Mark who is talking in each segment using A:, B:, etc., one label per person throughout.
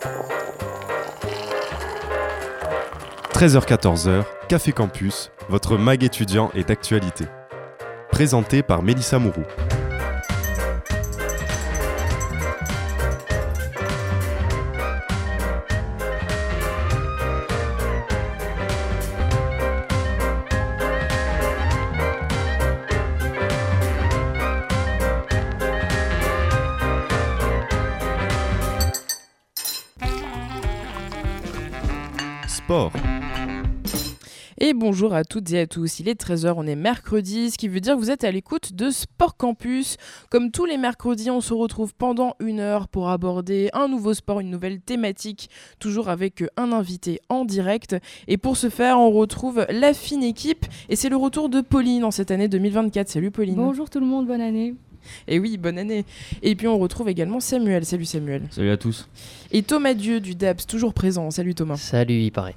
A: – 13h-14h, Café Campus, votre mag étudiant est d'actualité. Présenté par Mélissa Mourou.
B: Toutes et à tous, il est 13h, on est mercredi, ce qui veut dire que vous êtes à l'écoute de Sport Campus. Comme tous les mercredis, on se retrouve pendant une heure pour aborder un nouveau sport, une nouvelle thématique, toujours avec un invité en direct. Et pour ce faire, on retrouve la fine équipe et c'est le retour de Pauline en cette année 2024. Salut Pauline.
C: Bonjour tout le monde, bonne année.
B: Et oui, bonne année. Et puis on retrouve également Samuel. Salut Samuel.
D: Salut à tous.
B: Et Thomas Dieu du DAPS, toujours présent. Salut Thomas.
E: Salut, il paraît.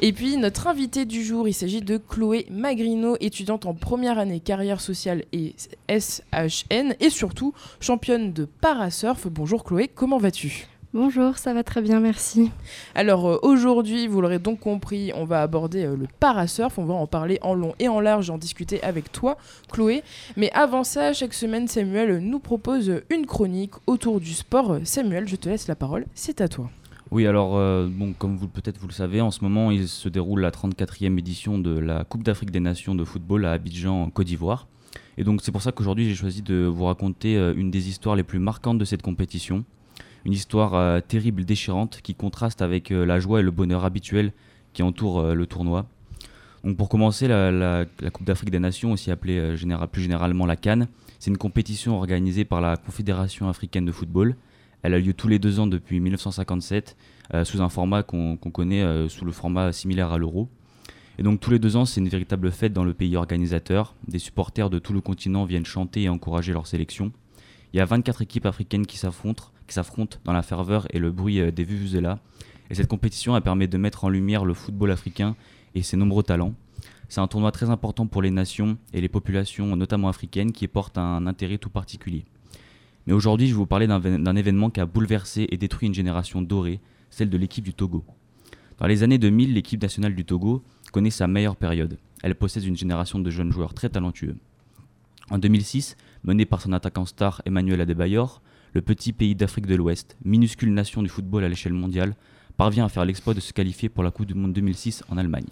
B: Et puis notre invité du jour, il s'agit de Chloé Magrino, étudiante en première année carrière sociale et SHN et surtout championne de parasurf. Bonjour Chloé, comment vas-tu?
C: Bonjour, ça va très bien, merci.
B: Alors euh, aujourd'hui, vous l'aurez donc compris, on va aborder euh, le parasurf, on va en parler en long et en large, en discuter avec toi, Chloé. Mais avant ça, chaque semaine, Samuel nous propose une chronique autour du sport. Samuel, je te laisse la parole, c'est à toi.
D: Oui, alors, euh, bon, comme vous peut-être vous le savez, en ce moment, il se déroule la 34e édition de la Coupe d'Afrique des Nations de football à Abidjan, en Côte d'Ivoire. Et donc, c'est pour ça qu'aujourd'hui, j'ai choisi de vous raconter une des histoires les plus marquantes de cette compétition une histoire euh, terrible, déchirante, qui contraste avec euh, la joie et le bonheur habituel qui entourent euh, le tournoi. Donc pour commencer, la, Coupe d'Afrique des Nations, aussi appelée plus généralement la Cannes, c'est une compétition organisée par la Confédération africaine de football. Elle a lieu tous les deux ans depuis 1957, sous un format qu'on connaît sous le format similaire à l'euro. Et donc tous les deux ans, c'est une véritable fête dans le pays organisateur. Des supporters de tout le continent viennent chanter et encourager leur sélection. Il y a 24 équipes africaines qui s'affrontent dans la ferveur et le bruit euh, des vuvuzelas. Et cette compétition a permis de mettre en lumière le football africain et ses nombreux talents. C'est un tournoi très important pour les nations et les populations, notamment africaines, qui portent un intérêt tout particulier. Mais aujourd'hui, je vais vous parler d'un événement qui a bouleversé et détruit une génération dorée, celle de l'équipe du Togo. Dans les années 2000, l'équipe nationale du Togo connaît sa meilleure période. Elle possède une génération de jeunes joueurs très talentueux. En 2006, menée par son attaquant star Emmanuel Adebayor, le petit pays d'Afrique de l'Ouest, minuscule nation du football à l'échelle mondiale, parvient à faire l'exploit de se qualifier pour la Coupe du Monde 2006 en Allemagne.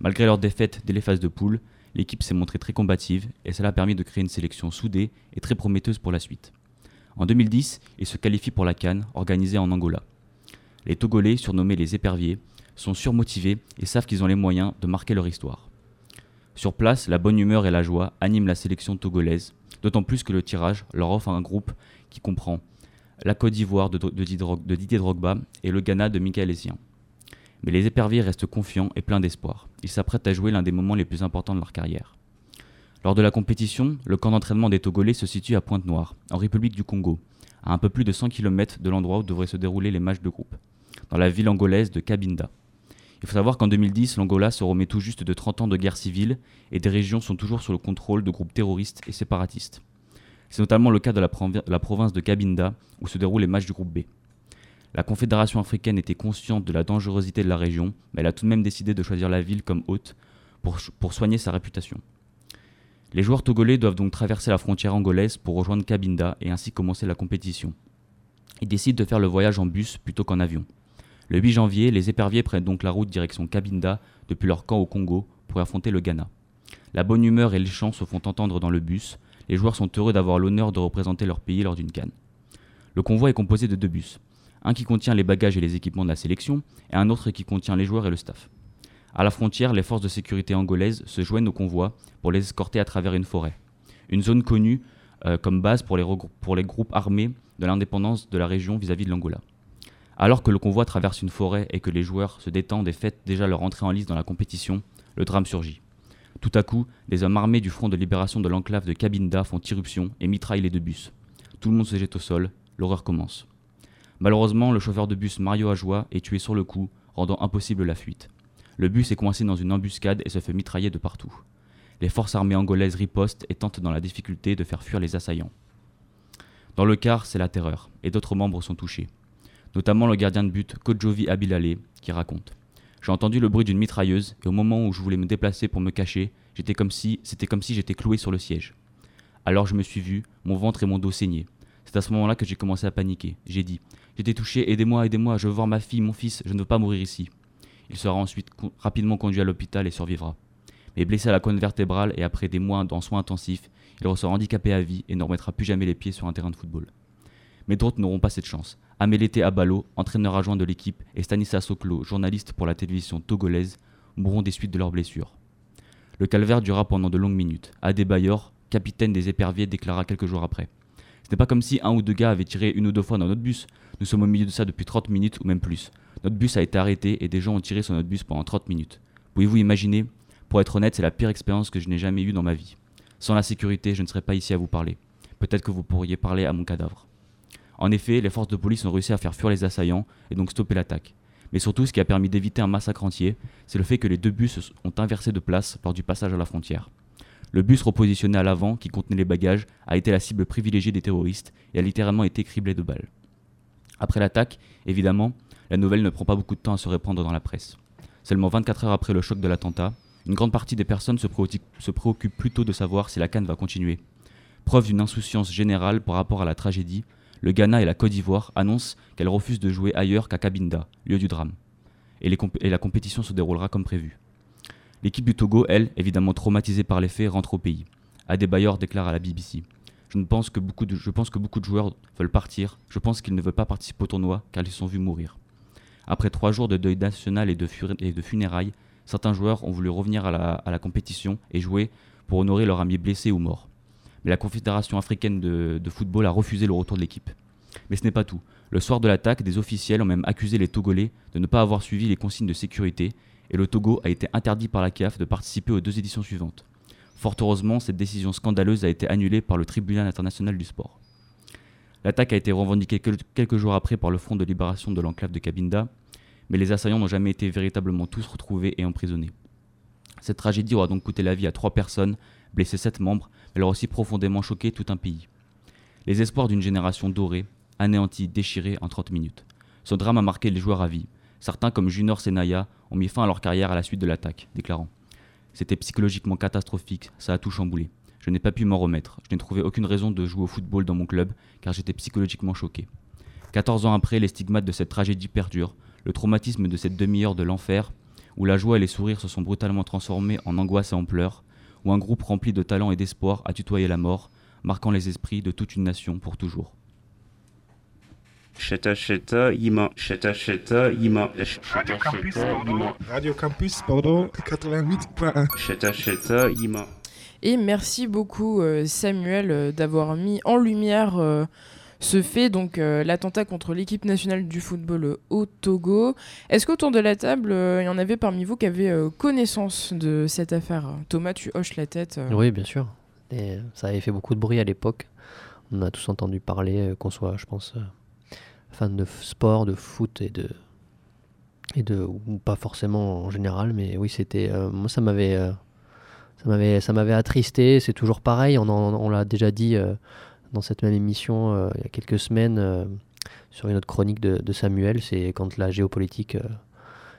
D: Malgré leur défaite dès les phases de poule, l'équipe s'est montrée très combative et cela a permis de créer une sélection soudée et très prometteuse pour la suite. En 2010, ils se qualifient pour la Cannes, organisée en Angola. Les Togolais, surnommés les éperviers, sont surmotivés et savent qu'ils ont les moyens de marquer leur histoire. Sur place, la bonne humeur et la joie animent la sélection togolaise, d'autant plus que le tirage leur offre un groupe qui comprend la Côte d'Ivoire de, Didier Drogba et le Ghana de Michael Essien. Mais les éperviers restent confiants et pleins d'espoir. Ils s'apprêtent à jouer l'un des moments les plus importants de leur carrière. Lors de la compétition, le camp d'entraînement des Togolais se situe à Pointe-Noire, en République du Congo, à un peu plus de 100 km de l'endroit où devraient se dérouler les matchs de groupe, dans la ville angolaise de Cabinda. Il faut savoir qu'en 2010, l'Angola se remet tout juste de 30 ans de guerre civile et des régions sont toujours sous le contrôle de groupes terroristes et séparatistes. C'est notamment le cas de la, province de Cabinda, où se déroulent les matchs du groupe B. La Confédération africaine était consciente de la dangerosité de la région, mais elle a tout de même décidé de choisir la ville comme hôte pour, pour soigner sa réputation. Les joueurs togolais doivent donc traverser la frontière angolaise pour rejoindre Cabinda et ainsi commencer la compétition. Ils décident de faire le voyage en bus plutôt qu'en avion. Le 8 janvier, les éperviers prennent donc la route direction Cabinda depuis leur camp au Congo pour affronter le Ghana. La bonne humeur et les chants se font entendre dans le bus, les joueurs sont heureux d'avoir l'honneur de représenter leur pays lors d'une canne. Le convoi est composé de deux bus, un qui contient les bagages et les équipements de la sélection, et un autre qui contient les joueurs et le staff. À la frontière, les forces de sécurité angolaises se joignent au convoi pour les escorter à travers une forêt, une zone connue euh, comme base pour les, groupes armés de l'indépendance de la région vis-à-vis -vis de l'Angola. Alors que le convoi traverse une forêt et que les joueurs se détendent et fêtent déjà leur entrée en lice dans la compétition, le drame surgit. Tout à coup, des hommes armés du Front de libération de l'enclave de Cabinda font irruption et mitraillent les deux bus. Tout le monde se jette au sol, l'horreur commence. Malheureusement, le chauffeur de bus Mario Ajoie est tué sur le coup, rendant impossible la fuite. Le bus est coincé dans une embuscade et se fait mitrailler de partout. Les forces armées angolaises ripostent et tentent dans la difficulté de faire fuir les assaillants. Dans le car, c'est la terreur, et d'autres membres sont touchés. notamment le gardien de but Kojovi Abilale qui raconte J'ai entendu le bruit d'une mitrailleuse et au moment où je voulais me déplacer pour me cacher, comme si c'était comme si j'étais cloué sur le siège. Alors je me suis vu, mon ventre et mon dos saignaient. C'est à ce moment-là que j'ai commencé à paniquer. J'ai dit J'étais touché, aidez-moi, aidez-moi, je veux voir ma fille, mon fils, je ne veux pas mourir ici. Il sera ensuite rapidement conduit à l'hôpital et survivra. Mais blessé à la colonne vertébrale et après des mois en soins intensifs, il ressort handicapé à vie et ne remettra plus jamais les pieds sur un terrain de football. Mais d'autres n'auront pas cette chance. Amélété Abalo, entraîneur adjoint de l'équipe, et Stanislas Soklo, journaliste pour la télévision togolaise, mourront des suites de leurs blessures. Le calvaire dura pendant de longues minutes. Adebayor, capitaine des éperviers, déclara quelques jours après. Ce n'est pas comme si un ou deux gars avaient tiré une ou deux fois dans notre bus. Nous sommes au milieu de ça depuis 30 minutes ou même plus. Notre bus a été arrêté et des gens ont tiré sur notre bus pendant 30 minutes. Pouvez-vous imaginer? Pour être honnête, c'est la pire expérience que je n'ai jamais eue dans ma vie. Sans la sécurité, je ne serais pas ici à vous parler. Peut-être que vous pourriez parler à mon cadavre. En effet, les forces de police ont réussi à faire fuir les assaillants et donc stopper l'attaque. Mais surtout, ce qui a permis d'éviter un massacre entier, c'est le fait que les deux bus ont inversé de place lors du passage à la frontière. Le bus repositionné à l'avant, qui contenait les bagages, a été la cible privilégiée des terroristes et a littéralement été criblé de balles. Après l'attaque, évidemment, la nouvelle ne prend pas beaucoup de temps à se répandre dans la presse. Seulement 24 heures après le choc de l'attentat, une grande partie des personnes se, préoccupent plutôt de savoir si la canne va continuer. Preuve d'une insouciance générale par rapport à la tragédie, le Ghana et la Côte d'Ivoire annoncent qu'elles refusent de jouer ailleurs qu'à Cabinda, lieu du drame. Et, la compétition se déroulera comme prévu. L'équipe du Togo, elle, évidemment traumatisée par les faits, rentre au pays. Adebayor déclare à la BBC je, pense que beaucoup de, je pense que beaucoup de joueurs veulent partir. Je pense qu'ils ne veulent pas participer au tournoi car ils sont vus mourir. Après trois jours de deuil national et de, funérailles, certains joueurs ont voulu revenir à la, à la, compétition et jouer pour honorer leur ami blessé ou mort mais la Confédération africaine de, football a refusé le retour de l'équipe. Mais ce n'est pas tout. Le soir de l'attaque, des officiels ont même accusé les Togolais de ne pas avoir suivi les consignes de sécurité, et le Togo a été interdit par la CAF de participer aux deux éditions suivantes. Fort heureusement, cette décision scandaleuse a été annulée par le tribunal international du sport. L'attaque a été revendiquée quelques jours après par le Front de libération de l'enclave de Cabinda, mais les assaillants n'ont jamais été véritablement tous retrouvés et emprisonnés. Cette tragédie aura donc coûté la vie à trois personnes, blessé sept membres, elle a aussi profondément choqué tout un pays. Les espoirs d'une génération dorée, anéantie, déchirée en 30 minutes. Ce drame a marqué les joueurs à vie. Certains, comme Junior Senaya, ont mis fin à leur carrière à la suite de l'attaque, déclarant C'était psychologiquement catastrophique, ça a tout chamboulé. Je n'ai pas pu m'en remettre. Je n'ai trouvé aucune raison de jouer au football dans mon club, car j'étais psychologiquement choqué. 14 ans après, les stigmates de cette tragédie perdurent. Le traumatisme de cette demi-heure de l'enfer, où la joie et les sourires se sont brutalement transformés en angoisse et en pleurs, où un groupe rempli de talent et d'espoir a tutoyé la mort, marquant les esprits de toute une nation pour toujours.
E: Radio Campus, pardon, 88.1.
B: Et merci beaucoup euh, Samuel euh, d'avoir mis en lumière euh, ce fait, donc l'attentat contre l'équipe nationale du football au Togo. Est-ce qu'autour de la table, il y en avait parmi vous qui avaient connaissance de cette affaire? Thomas, tu hoches la tête.
F: Oui, bien sûr. Ça avait fait beaucoup de bruit à l'époque. On a tous entendu parler, qu'on soit, je pense, fan de sport, de foot et de. Et de ou pas forcément en général, mais oui, c'était. moi, ça m'avait. Ça m'avait, ça m'avait attristé. C'est toujours pareil. On, l'a déjà dit dans cette même émission euh, il y a quelques semaines euh, sur une autre chronique de, Samuel, c'est quand la géopolitique euh,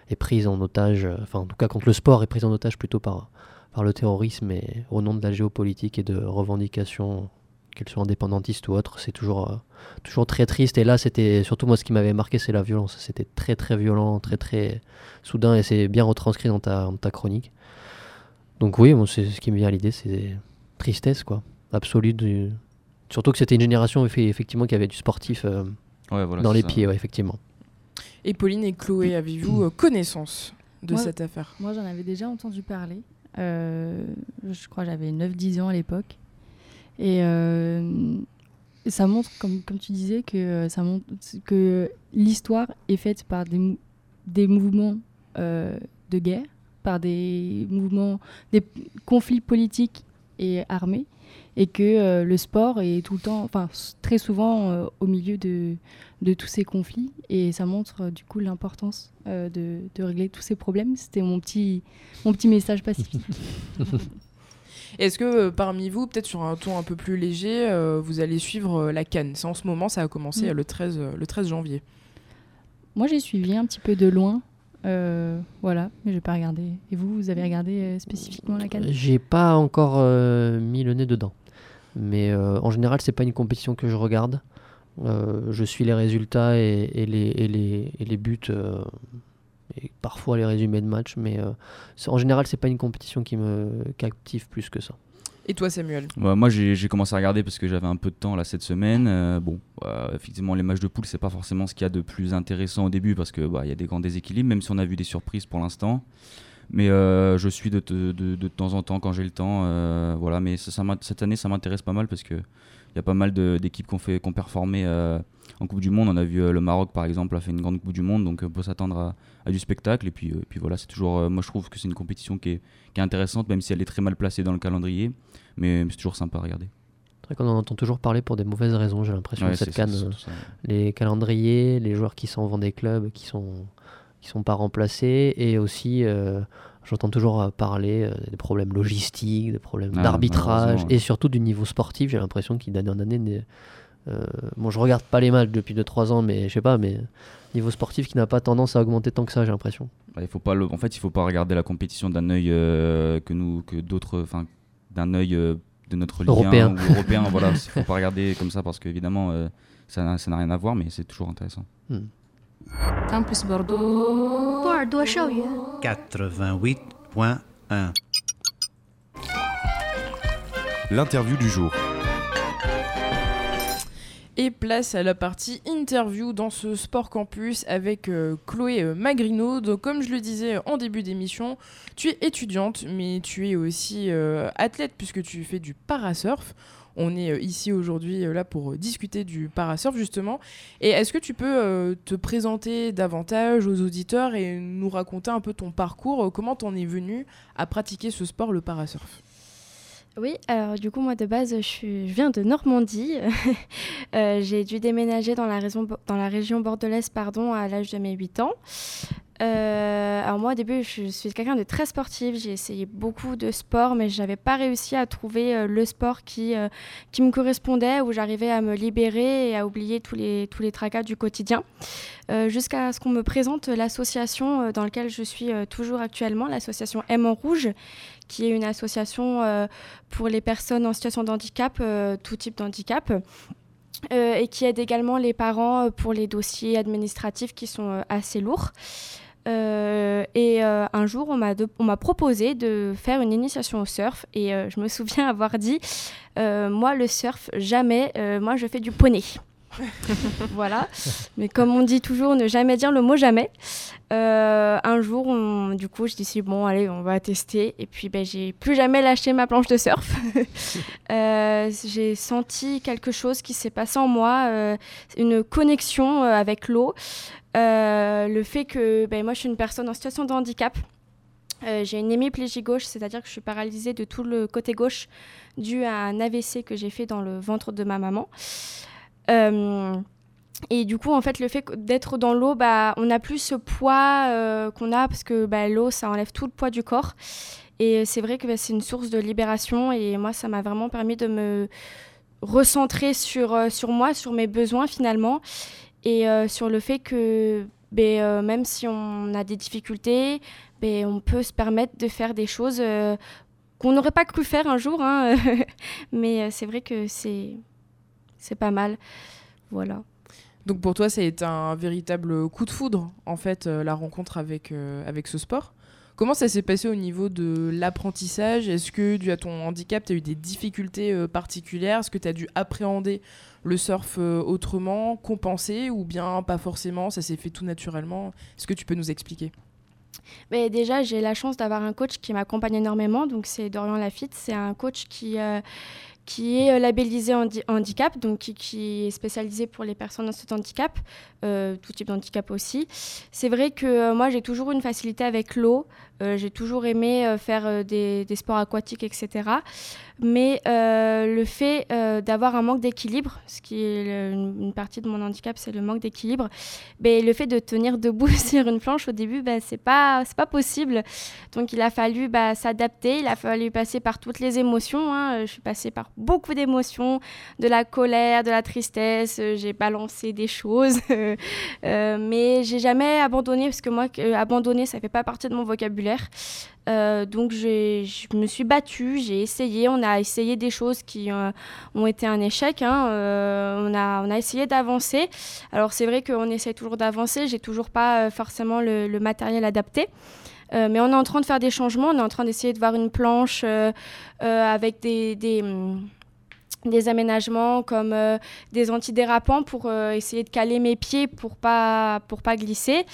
F: est prise en otage, enfin en tout cas quand le sport est pris en otage plutôt par, par le terrorisme et au nom de la géopolitique et de revendications, qu'elles soient indépendantistes ou autres, c'est toujours, toujours très triste. Et là, c'était surtout moi ce qui m'avait marqué, c'est la violence. C'était très très violent, très très soudain et c'est bien retranscrit dans ta chronique. Donc oui, bon, c'est ce qui me vient à l'idée, c'est tristesse quoi, absolue du, Surtout que c'était une génération effectivement qui avait du sportif euh, dans les pieds, effectivement.
B: Et Pauline et Chloé, avez-vous euh, connaissance de cette affaire?
C: Moi, j'en avais déjà entendu parler. Euh, je crois que j'avais 9-10 ans à l'époque. Et ça montre, comme, comme tu disais, que, ça montre que l'histoire est faite par des, des mouvements de guerre, par des mouvements, des conflits politiques et armés et que euh, le sport est tout le temps, enfin très souvent euh, au milieu de, de, tous ces conflits et ça montre euh, du coup l'importance de, de, régler tous ces problèmes. C'était mon petit, mon petit message pacifique.
B: Est-ce que parmi vous, peut-être sur un ton un peu plus léger, vous allez suivre la Cannes? C'est en ce moment, ça a commencé mm. le, 13, le 13 janvier.
C: Moi, j'ai suivi un petit peu de loin. Euh, voilà, mais j'ai pas regardé. Et vous, vous avez regardé euh, spécifiquement la canne?
F: J'ai pas encore euh, mis le nez dedans. Mais en général, c'est pas une compétition que je regarde. Je suis les résultats et, les, et les, buts et parfois les résumés de match. Mais en général, c'est pas une compétition qui me captive plus que ça.
B: Et toi, Samuel
D: moi, j'ai commencé à regarder parce que j'avais un peu de temps là cette semaine. Euh, bon, euh, effectivement, les matchs de poule, c'est pas forcément ce qu'il y a de plus intéressant au début parce que bah, y a des grands déséquilibres, même si on a vu des surprises pour l'instant. Mais euh, je suis de, temps en temps quand j'ai le temps. voilà, mais cette année, ça m'intéresse pas mal parce que il y a pas mal d'équipes qui ont fait, performé euh, en Coupe du Monde. On a vu euh, le Maroc, par exemple, a fait une grande Coupe du Monde, donc on peut s'attendre à, à du spectacle. Et puis, euh, puis voilà, c'est toujours. euh, moi, je trouve que c'est une compétition qui est, qui est intéressante, même si elle est très mal placée dans le calendrier. Mais, mais c'est toujours sympa à regarder.
F: C'est vrai qu'on en entend toujours parler pour des mauvaises raisons, j'ai l'impression,
D: Ouais,
F: cette canne. euh,
D: ça.
F: les calendriers, les joueurs qui s'en vont des clubs, qui sont qui sont pas remplacés, et aussi euh, j'entends toujours euh, parler euh, des problèmes logistiques, des problèmes
D: Ah,
F: d'arbitrage, et surtout du niveau sportif. J'ai l'impression qu'il d'année en année, euh, bon, je regarde pas les matchs depuis 2-3 ans, mais je sais pas, mais niveau sportif qui n'a pas tendance à augmenter tant que ça, j'ai l'impression.
D: Bah, il faut pas le- en fait, il faut pas regarder la compétition d'un œil euh, que nous, que d'autres, enfin, d'un œil euh, de notre Ligue 1
F: Européen.
D: ou européen. voilà, il faut pas regarder comme ça parce qu'évidemment, ça n'a ça n'a rien à voir, mais c'est toujours intéressant.
G: Campus Bordeaux.
H: Bordeaux
E: 88.1.
A: L'interview du jour.
B: Et place à la partie interview dans ce Sport Campus avec euh, Chloé euh, Magrino. Donc, comme je le disais en début d'émission, tu es étudiante, mais tu es aussi euh, athlète puisque tu fais du parasurf. On est ici aujourd'hui là pour discuter du parasurf justement. Et est-ce que tu peux te présenter davantage aux auditeurs et nous raconter un peu ton parcours, comment t'en es venu à pratiquer ce sport, le parasurf?
H: Oui, alors du coup, moi de base, je, viens de Normandie. Euh, j'ai dû déménager dans la, dans la région bordelaise pardon, à l'âge de mes 8 ans. Euh, alors moi au début je suis quelqu'un de très sportif, j'ai essayé beaucoup de sports mais je n'avais pas réussi à trouver euh, le sport qui, euh, qui me correspondait, où j'arrivais à me libérer et à oublier tous les, tous les tracas du quotidien. Jusqu'à ce qu'on me présente l'association dans laquelle je suis toujours actuellement, l'association M en Rouge, qui est une association pour les personnes en situation de handicap, tout type d'handicap. euh, et qui aide également les parents pour les dossiers administratifs qui sont assez lourds. Euh, et euh, un jour, on m'a proposé de faire une initiation au surf. Et euh, je me souviens avoir dit, moi, le surf, jamais. moi, je fais du poney. voilà. Mais comme on dit toujours, ne jamais dire le mot jamais. Un jour, du coup, je dis bon, allez, on va tester. Et puis, ben, j'ai plus jamais lâché ma planche de surf. J'ai senti quelque chose qui s'est passé en moi, une connexion avec l'eau. Euh, le fait que ben, moi, je suis une personne en situation de handicap. Euh, j'ai une hémiplégie gauche, c'est-à-dire que je suis paralysée de tout le côté gauche dû à un AVC que j'ai fait dans le ventre de ma maman. Euh, et du coup, en fait, le fait d'être dans l'eau, bah, on n'a plus ce poids qu'on a parce que bah, l'eau, ça enlève tout le poids du corps. Et c'est vrai que bah, c'est une source de libération. Et moi, ça m'a vraiment permis de me recentrer sur moi, sur mes besoins finalement. Et euh, sur le fait que ben, euh, même si on a des difficultés, ben, on peut se permettre de faire des choses euh, qu'on n'aurait pas cru faire un jour. hein. Mais c'est vrai que c'est pas mal. Voilà.
B: Donc pour toi, ça a été un véritable coup de foudre, en fait, la rencontre avec, avec ce sport. Comment ça s'est passé au niveau de l'apprentissage? Est-ce que, dû à ton handicap, tu as eu des difficultés particulières? Est-ce que tu as dû appréhender le surf euh, autrement, compenser, ou bien pas forcément Ça s'est fait tout naturellement? Est-ce que tu peux nous expliquer?
H: Mais déjà, j'ai la chance d'avoir un coach qui m'accompagne énormément. Donc, c'est Dorian Lafitte. C'est un coach qui, euh, qui est euh, labellisé handi- handicap, donc qui, est spécialisé pour les personnes situation de handicap, tout type d'handicap aussi. C'est vrai que moi, j'ai toujours une facilité avec l'eau. J'ai toujours aimé faire des sports aquatiques, etc. mais euh, le fait euh, d'avoir un manque d'équilibre, ce qui est une, partie de mon handicap, c'est le manque d'équilibre, ben, le fait de tenir debout sur une planche au début, ben, c'est pas pas possible. Donc il a fallu bah, s'adapter, il a fallu passer par toutes les émotions. hein. Je suis passée par beaucoup d'émotions, de la colère, de la tristesse. euh, J'ai balancé des choses, Euh, mais j'ai jamais abandonné parce que moi, abandonner, ça fait pas partie de mon vocabulaire. Euh, donc je me suis battue, j'ai essayé, on a essayé des choses qui euh, ont été un échec. hein. Euh, on, a, on a essayé d'avancer. Alors c'est vrai qu'on essaie toujours d'avancer, j'ai toujours pas euh, forcément le, matériel adapté. Mais on est en train de faire des changements, on est en train d'essayer de voir une planche avec des, des, hum, des aménagements comme euh, des antidérapants pour euh, essayer de caler mes pieds pour pas pour pas glisser.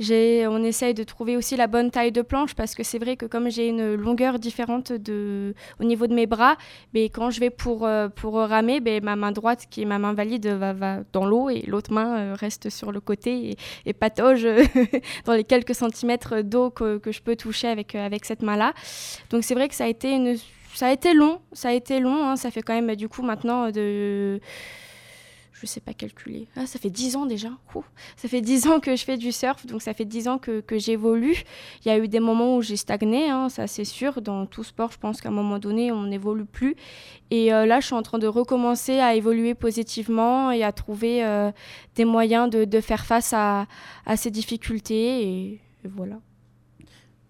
H: On essaye de trouver aussi la bonne taille de planche parce que c'est vrai que comme j'ai une longueur différente de, au niveau de mes bras, mais quand je vais pour, euh, pour ramer, ben, ma main droite qui est ma main valide va, va dans l'eau et l'autre main reste sur le côté et, et patauge dans les quelques centimètres d'eau que, que je peux toucher avec, avec cette main-là. Donc c'est vrai que ça a été une ça a été long, ça a été long, hein, ça fait quand même du coup maintenant de je sais pas calculer. Ah, ça fait 10 ans déjà. Ouh. Ça fait 10 ans que je fais du surf, donc ça fait 10 ans que, que j'évolue. Il y a eu des moments où j'ai stagné, hein, ça c'est sûr. Dans tout sport, je pense qu'à un moment donné, on n'évolue plus. Et euh, là, je suis en train de recommencer à évoluer positivement et à trouver euh, des moyens de, de faire face à, à ces difficultés. Et, et voilà.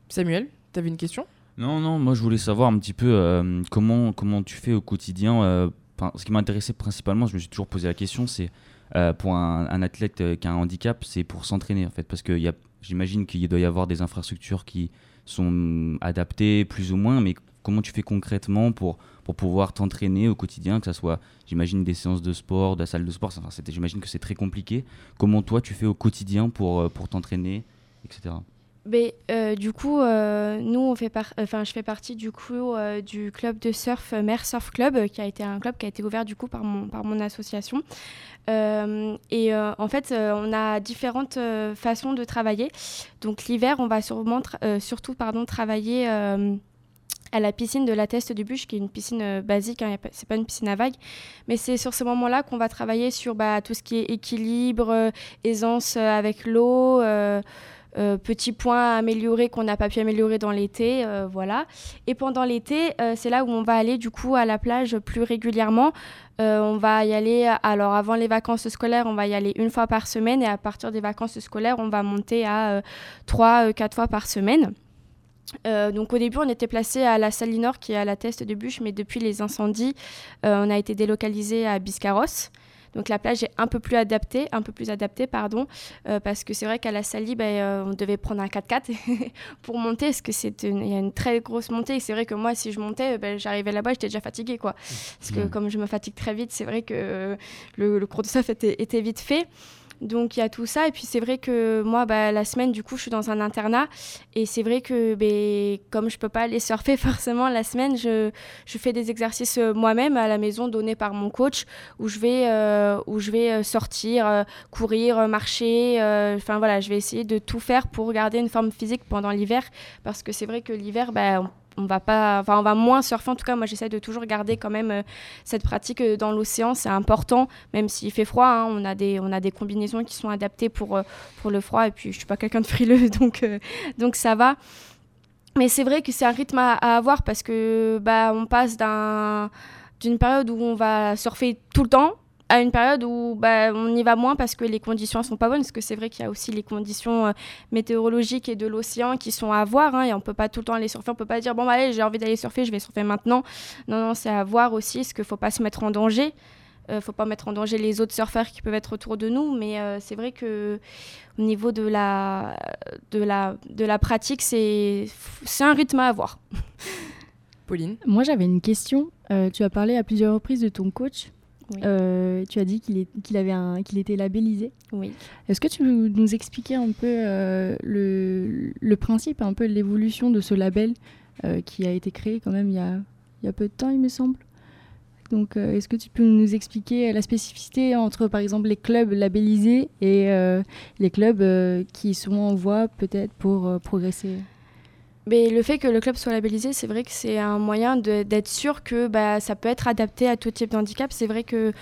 B: Samuel, t'avais une question?
D: Non, non, moi je voulais savoir un petit peu euh, comment, comment tu fais au quotidien. euh, ce qui m'intéressait principalement, je me suis toujours posé la question, c'est euh, pour un, athlète qui a un handicap, c'est pour s'entraîner en fait. Parce que j'imagine qu'il doit y avoir des infrastructures qui sont adaptées plus ou moins, mais comment tu fais concrètement pour, pour pouvoir t'entraîner au quotidien, que ce soit, j'imagine, des séances de sport, de la salle de sport, enfin, j'imagine que c'est très compliqué. Comment toi tu fais au quotidien pour, pour t'entraîner, etc.
H: Euh, du coup, euh, nous, je fais partie du euh, club de surf Mer Surf Club, qui a été un club qui a été ouvert du coup par mon, association. Et en fait, on a différentes façons de travailler. Donc l'hiver, on va surtout travailler à la piscine de la Teste du Bûche, qui est une piscine basique, hein, c'est pas une piscine à vagues, mais c'est sur ce moment-là qu'on va travailler sur bah, tout ce qui est équilibre, aisance avec l'eau, euh, petits points à améliorer qu'on n'a pas pu améliorer dans l'été, euh, voilà. Et pendant l'été, euh, c'est là où on va aller du coup à la plage plus régulièrement. On va y aller, alors avant les vacances scolaires, on va y aller une fois par semaine et à partir des vacances scolaires, on va monter à trois, quatre fois par semaine. Donc au début, on était placé à la Salinor qui est à la Teste de Bûche, mais depuis les incendies, on a été délocalisé à Biscarrosse. Donc la plage est un peu plus adaptée, un peu plus adaptée, pardon, euh, parce que c'est vrai qu'à la Salie, ben, euh, on devait prendre un 4x4 pour monter, parce que c'est il y a une très grosse montée. Et c'est vrai que moi, si je montais, ben, j'arrivais là-bas, j'étais déjà fatiguée, quoi. Parce que comme je me fatigue très vite, c'est vrai que le, le cours de surf était, était vite fait. Donc il y a tout ça. Et puis c'est vrai que moi, bah, la semaine, du coup, je suis dans un internat. Et c'est vrai que ben, comme je peux pas aller surfer forcément la semaine, je, je fais des exercices euh, moi-même à la maison donnés par mon coach où je vais, euh, où je vais euh, sortir, courir, marcher. Enfin voilà, je vais essayer de tout faire pour garder une forme physique pendant l'hiver. Parce que c'est vrai que l'hiver, bah, on va pas enfin on va moins surfer. En tout cas moi j'essaie de toujours garder quand même euh, cette pratique euh, dans l'océan. C'est important même s'il fait froid hein, on a des on a des combinaisons qui sont adaptées pour euh, pour le froid. Et puis je suis pas quelqu'un de frileux donc donc ça va. Mais c'est vrai que c'est un rythme à, à avoir parce que bah on passe d'un d'une période où on va surfer tout le temps à une période où bah, on y va moins parce que les conditions sont pas bonnes, parce que c'est vrai qu'il y a aussi les conditions euh, météorologiques et de l'océan qui sont à voir, hein, et on peut pas tout le temps aller surfer, on peut pas dire bon bah, allez j'ai envie d'aller surfer, je vais surfer maintenant. Non non c'est à voir aussi, parce qu'il faut pas se mettre en danger, euh, faut pas mettre en danger les autres surfeurs qui peuvent être autour de nous, mais euh, c'est vrai que au niveau de la de la de la pratique c'est c'est un rythme à avoir.
B: Pauline?
C: Moi, j'avais une question. Euh, tu as parlé à plusieurs reprises de ton coach.
H: Oui.
C: Euh, tu as dit qu'il était labellisé.
H: Oui.
C: Est-ce que tu peux nous expliquer un peu euh, le, le principe, un peu l'évolution de ce label euh, qui a été créé quand même il y a, il y a peu de temps, il me semble? Donc, est-ce que tu peux nous expliquer la spécificité entre, par exemple, les clubs labellisés et les clubs qui sont en voie peut-être pour progresser?
H: Mais le fait que le club soit labellisé, c'est vrai que c'est un moyen d'être sûr que bah, ça peut être adapté à tout type de handicap. C'est vrai que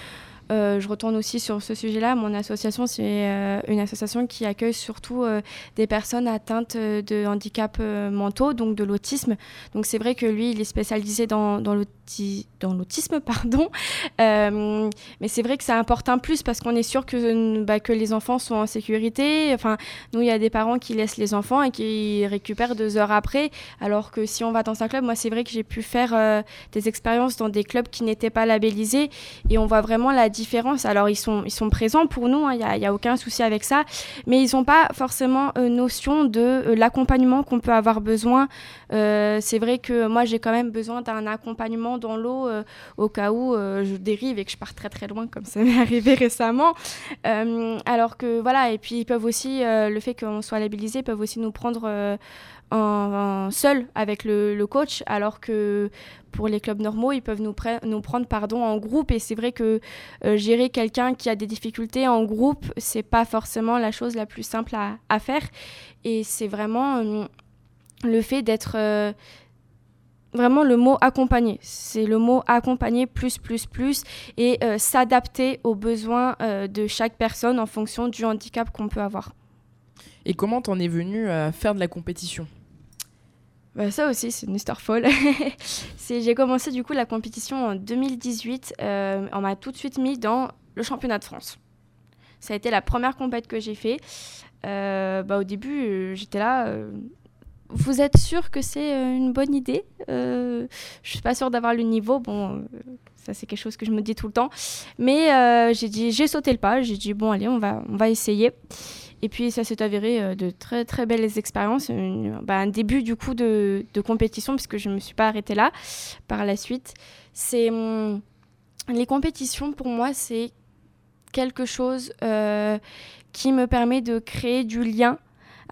H: je retourne aussi sur ce sujet-là. Mon association, c'est euh, une association qui accueille surtout euh, des personnes atteintes euh, de handicaps euh, mentaux, donc de l'autisme. Donc c'est vrai que lui, il est spécialisé dans, dans l'auti- dans l'autisme, pardon. Euh, mais c'est vrai que ça apporte un plus parce qu'on est sûr que, bah, que les enfants sont en sécurité. Enfin, nous, il y a des parents qui laissent les enfants et qui récupèrent deux heures après. Alors que si on va dans un club, moi, c'est vrai que j'ai pu faire euh, des expériences dans des clubs qui n'étaient pas labellisés et on voit vraiment la différence. Alors, ils sont, ils sont présents pour nous, il n'y a, a aucun souci avec ça, mais ils n'ont pas forcément euh, notion de euh, l'accompagnement qu'on peut avoir besoin. Euh, c'est vrai que moi, j'ai quand même besoin d'un accompagnement dans l'eau au cas où je dérive et que je pars très très loin, comme ça m'est arrivé récemment. Alors que voilà, et puis ils peuvent aussi, le fait qu'on soit labellisé, peuvent aussi nous prendre en, seul avec le, coach, alors que pour les clubs normaux, ils peuvent nous, pre- nous prendre pardon, en groupe. Et c'est vrai que euh, gérer quelqu'un qui a des difficultés en groupe, c'est pas forcément la chose la plus simple à, faire. Et c'est vraiment euh, le fait d'être euh, vraiment le mot accompagner. C'est le mot accompagner plus, plus, plus et s'adapter aux besoins de chaque personne en fonction du handicap qu'on peut avoir.
B: Et comment t'en es venu à faire de la compétition?
H: Bah, ça aussi, c'est une histoire folle. J'ai commencé du coup la compétition en 2018. euh, on m'a tout de suite mis dans le championnat de France. Ça a été la première compète que j'ai fait. Euh, bah, au début, euh, j'étais là. euh, vous êtes sûr que c'est une bonne idée? Je suis pas sûre d'avoir le niveau. Bon, ça c'est quelque chose que je me dis tout le temps. Mais j'ai dit, j'ai sauté le pas. J'ai dit bon allez, on va, on va essayer. Et puis ça s'est avéré euh, de très très belles expériences, bah, un début du coup de, de compétition puisque je ne me suis pas arrêtée là par la suite. C'est hum, les compétitions pour moi c'est quelque chose euh, qui me permet de créer du lien.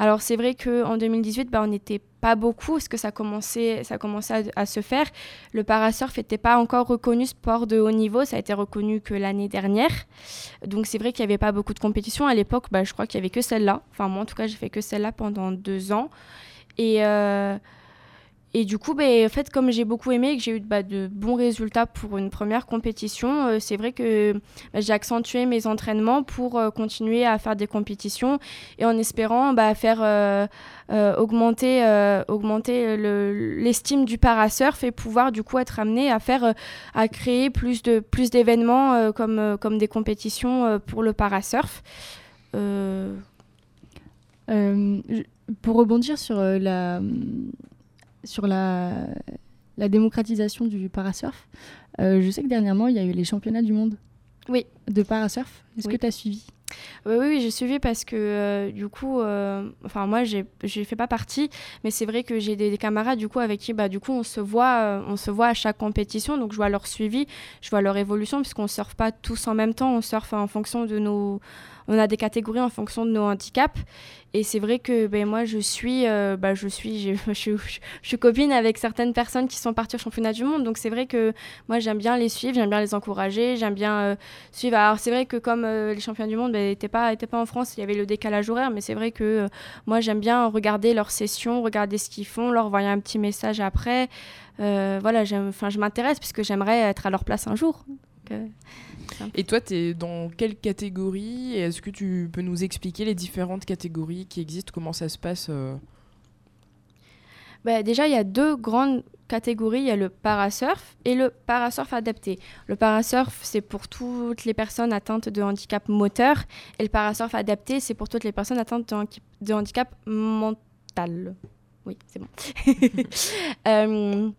H: Alors c'est vrai qu'en 2018 bah, on n'était pas beaucoup parce que ça commençait, ça commençait à, se faire. Le parasurf n'était pas encore reconnu sport de haut niveau, ça a été reconnu que l'année dernière. Donc c'est vrai qu'il n'y avait pas beaucoup de compétitions. À l'époque, bah, je crois qu'il n'y avait que celle-là. Enfin moi en tout cas j'ai fait que celle-là pendant deux ans. Et, euh, et du coup, bah, en fait, comme j'ai beaucoup aimé et que j'ai eu bah, de bons résultats pour une première compétition, euh, c'est vrai que bah, j'ai accentué mes entraînements pour euh, continuer à faire des compétitions et en espérant bah, faire euh, augmenter, augmenter le- l'estime du parasurf et pouvoir du coup être amené à faire, à créer plus de plus d'événements comme comme des compétitions pour le parasurf.
C: Pour rebondir sur la sur la, la démocratisation du parasurf, euh, je sais que dernièrement il y a eu les championnats du monde
H: Oui.
C: de parasurf. Est-ce
H: Oui.
C: que tu as suivi?
H: Oui, oui, oui, j'ai suivi parce que euh, du coup, euh, enfin moi, j'ai, j'ai fait pas partie, mais c'est vrai que j'ai des, des camarades du coup avec qui, bah du coup, on se voit, euh, on se voit à chaque compétition, donc je vois leur suivi, je vois leur évolution, puisqu'on surfe pas tous en même temps, on surfe en fonction de nos, on a des catégories en fonction de nos handicaps, et c'est vrai que ben moi, je suis, euh, bah je suis, je, suis- copine avec certaines personnes qui sont parties au championnat du monde, donc c'est vrai que moi, j'aime bien les suivre, j'aime bien les encourager, j'aime bien euh, suivre. Alors c'est vrai que comme euh, les champions du monde n'étaient pas, étaient pas en France, il y avait le décalage horaire, mais c'est vrai que moi j'aime bien regarder leurs sessions, regarder ce qu'ils font, leur envoyer un petit message après. Voilà, je m'intéresse puisque j'aimerais être à leur place un jour.
B: Et toi, t'es dans quelle catégorie Et Est-ce que tu peux nous expliquer les différentes catégories qui existent? Comment ça se passe euh?
H: Bah, déjà, il y a deux grandes catégories. Il y a le parasurf et le parasurf adapté. Le parasurf, c'est pour toutes les personnes atteintes de handicap moteur. Et le parasurf adapté, c'est pour toutes les personnes atteintes de handicap mental. Oui, c'est bon. Euh,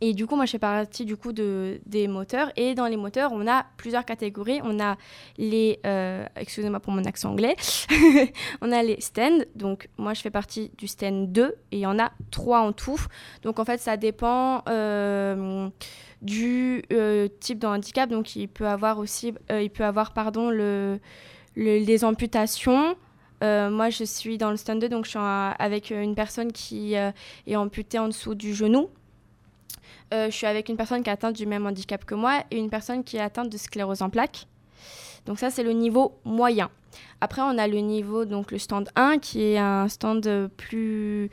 H: et du coup, moi, je fais partie du coup de, des moteurs. Et dans les moteurs, on a plusieurs catégories. On a les, euh, excusez-moi pour mon accent anglais, on a les stands. Donc, moi, je fais partie du stand 2 et il y en a trois en tout. Donc, en fait, ça dépend euh, du euh, type de handicap. Donc, il peut avoir aussi, euh, il peut avoir, pardon, le, le- les amputations. Moi, je suis dans le stand 2, donc je suis avec une personne qui est amputée en dessous du genou. Euh, je suis avec une personne qui est atteinte du même handicap que moi et une personne qui est atteinte de sclérose en plaques. Donc ça, c'est le niveau moyen. Après, on a le niveau, donc le stand 1, qui est un stand plus,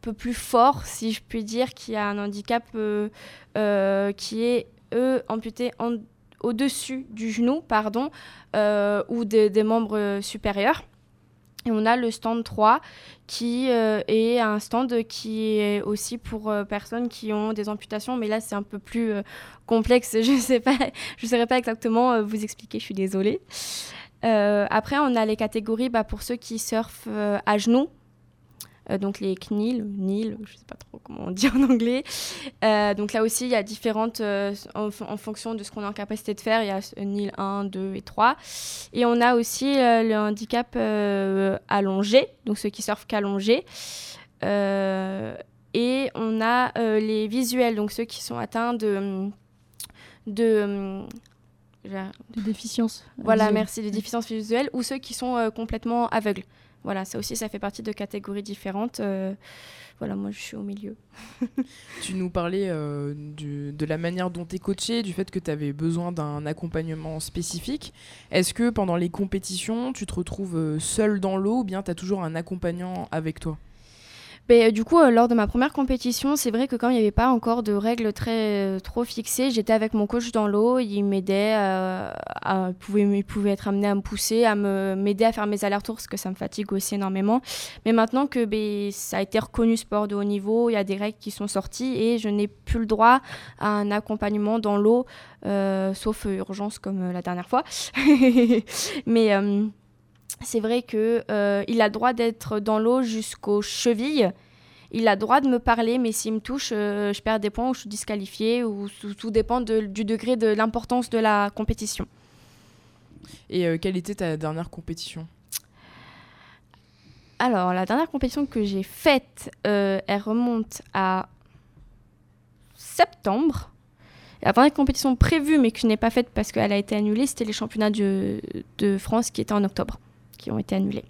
H: peu plus forts, si je puis dire, qui a un handicap euh, euh, qui est, eux, amputé au-dessus du genou, pardon, ou des membres supérieurs. Et on a le stand 3 qui euh, est un stand qui est aussi pour euh, personnes qui ont des amputations, mais là c'est un peu plus euh, complexe. Je ne sais pas, saurais pas exactement vous expliquer. Je suis désolée. Après, on a les catégories bah, pour ceux qui surfent à genoux. Euh, donc les CNIL, NIL, je ne sais pas trop comment on dit en anglais. Euh, donc là aussi, il y a différentes, euh, en, en fonction de ce qu'on est en capacité de faire, il y a NIL 1, 2 et 3. Et on a aussi le handicap allongé, donc ceux qui surfent qu'allongés. Euh, et on a les visuels, donc ceux qui sont atteints de... de
C: déficience.
H: voilà,
C: visuelle.
H: merci, de déficience visuelle, ou ceux qui sont euh, complètement aveugles. Voilà, ça aussi, ça fait partie de catégories différentes. euh, voilà, moi, je suis au milieu.
B: Tu nous parlais euh, de la manière dont tu es coaché, du fait que tu avais besoin d'un accompagnement spécifique. Est-ce que pendant les compétitions, tu te retrouves euh, seul dans l'eau ou bien tu as toujours un accompagnant avec toi?
H: Mais, euh, du coup, euh, lors de ma première compétition, c'est vrai que quand il n'y avait pas encore de règles très euh, trop fixées, j'étais avec mon coach dans l'eau. Il m'aidait, pouvait, être amené à me pousser, à m'aider à faire mes allers-retours, parce que ça me fatigue aussi énormément. Mais maintenant que ben, ça a été reconnu sport de haut niveau, il y a des règles qui sont sorties et je n'ai plus le droit à un accompagnement dans l'eau, sauf urgence comme la dernière fois. Mais c'est vrai que euh, il a le droit d'être dans l'eau jusqu'aux chevilles. Il a le droit de me parler, mais s'il me touche, euh, je perds des points ou je suis disqualifiée, ou tout, dépend de- du degré de l'importance de la compétition.
B: Et euh, quelle était ta dernière compétition?
H: Alors, la dernière compétition que j'ai faite, elle remonte à septembre. La dernière compétition prévue, mais que je n'ai pas faite parce qu'elle a été annulée, c'était les championnats de, de France qui étaient en octobre, qui ont été annulés.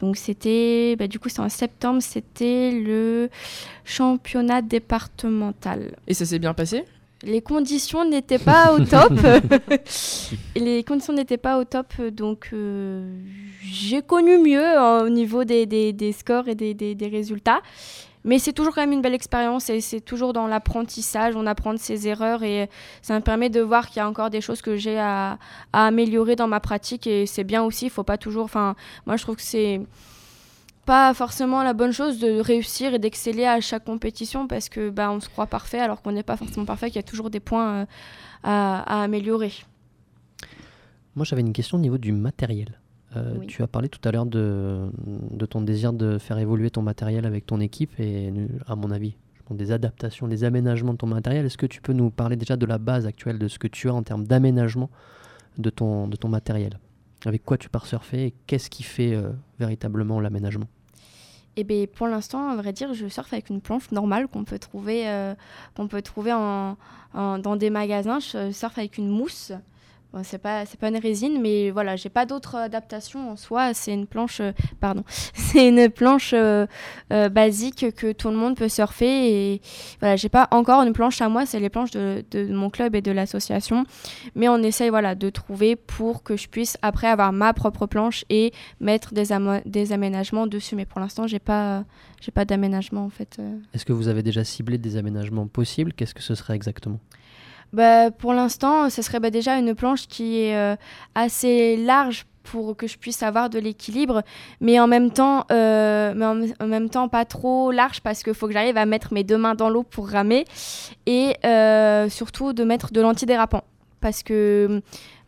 H: Donc c'était, bah, du coup, c'est en septembre, c'était le championnat départemental.
B: Et ça s'est bien passé?
H: Les conditions n'étaient pas au top. les conditions n'étaient pas au top, donc euh, j'ai connu mieux hein, au niveau des, des- des scores et des- des résultats. Mais c'est toujours quand même une belle expérience et c'est toujours dans l'apprentissage, on apprend de ses erreurs et ça me permet de voir qu'il y a encore des choses que j'ai à, améliorer dans ma pratique et c'est bien aussi, il faut pas toujours... Enfin, moi je trouve que c'est pas forcément la bonne chose de réussir et d'exceller à chaque compétition parce que bah, on se croit parfait alors qu'on n'est pas forcément parfait, qu'il y a toujours des points euh, à améliorer.
F: Moi, j'avais une question au niveau du matériel. Euh,
H: Oui.
F: Tu as parlé tout à l'heure de, de ton désir de faire évoluer ton matériel avec ton équipe et, à mon avis, je pense des adaptations, des aménagements de ton matériel. Est-ce que tu peux nous parler déjà de la base actuelle de ce que tu as en termes d'aménagement de ton, de ton matériel? Avec quoi tu pars surfer et qu'est-ce qui fait euh, véritablement l'aménagement?
H: Et bien pour l'instant, à vrai dire, je surfe avec une planche normale qu'on peut trouver, euh, qu'on peut trouver en, en- dans des magasins. Je surfe avec une mousse. Bon, c'est pas une résine, mais voilà, j'ai pas d'autre adaptation en soi. C'est une planche, euh, pardon, c'est une planche euh, euh, basique que tout le monde peut surfer. Et voilà, j'ai pas encore une planche à moi. C'est les planches de, mon club et de l'association. Mais on essaye voilà de trouver pour que je puisse après avoir ma propre planche et mettre des, des aménagements dessus. Mais pour l'instant, j'ai pas, j'ai pas d'aménagement en fait.
F: Est-ce que vous avez déjà ciblé des aménagements possibles? Qu'est-ce que ce serait exactement?
H: Bah, pour l'instant, ce serait bah, déjà une planche qui est euh, assez large pour que je puisse avoir de l'équilibre, mais en même temps, euh, mais en, même temps pas trop large parce qu'il faut que j'arrive à mettre mes deux mains dans l'eau pour ramer et euh, surtout de mettre de l'antidérapant. Parce que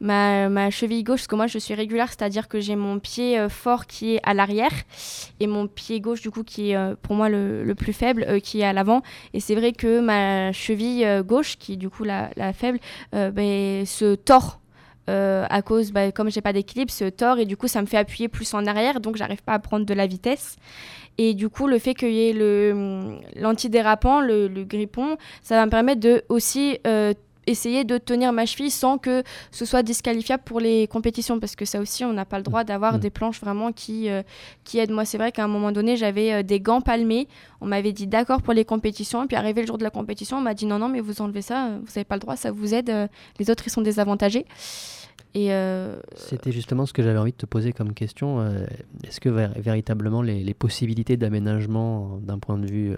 H: ma, ma cheville gauche, parce que moi je suis régulière, c'est-à-dire que j'ai mon pied euh, fort qui est à l'arrière et mon pied gauche du coup qui est euh, pour moi le, le plus faible euh, qui est à l'avant et c'est vrai que ma cheville gauche qui est du coup la, la faible ben, se tord à cause, bah, comme j'ai pas d'équilibre, se tord et du coup ça me fait appuyer plus en arrière, donc j'arrive pas à prendre de la vitesse. Et du coup, le fait qu'il y ait le l'antidérapant, le, le grippon, ça va me permettre de aussi essayer de tenir ma cheville sans que ce soit disqualifiable pour les compétitions, parce que ça aussi, on n'a pas le droit d'avoir
F: Mm.
H: des planches vraiment qui euh, qui aident. Moi, c'est vrai qu'à un moment donné, j'avais euh, des gants palmés. On m'avait dit d'accord pour les compétitions, et puis arrivé le jour de la compétition, on m'a dit non, non, mais vous enlevez ça, euh, vous n'avez pas le droit, ça vous aide. euh, les autres, ils sont désavantagés. Et
F: C'était justement ce que j'avais envie de te poser comme question. Est-ce que véritablement les, les possibilités d'aménagement d'un point de vue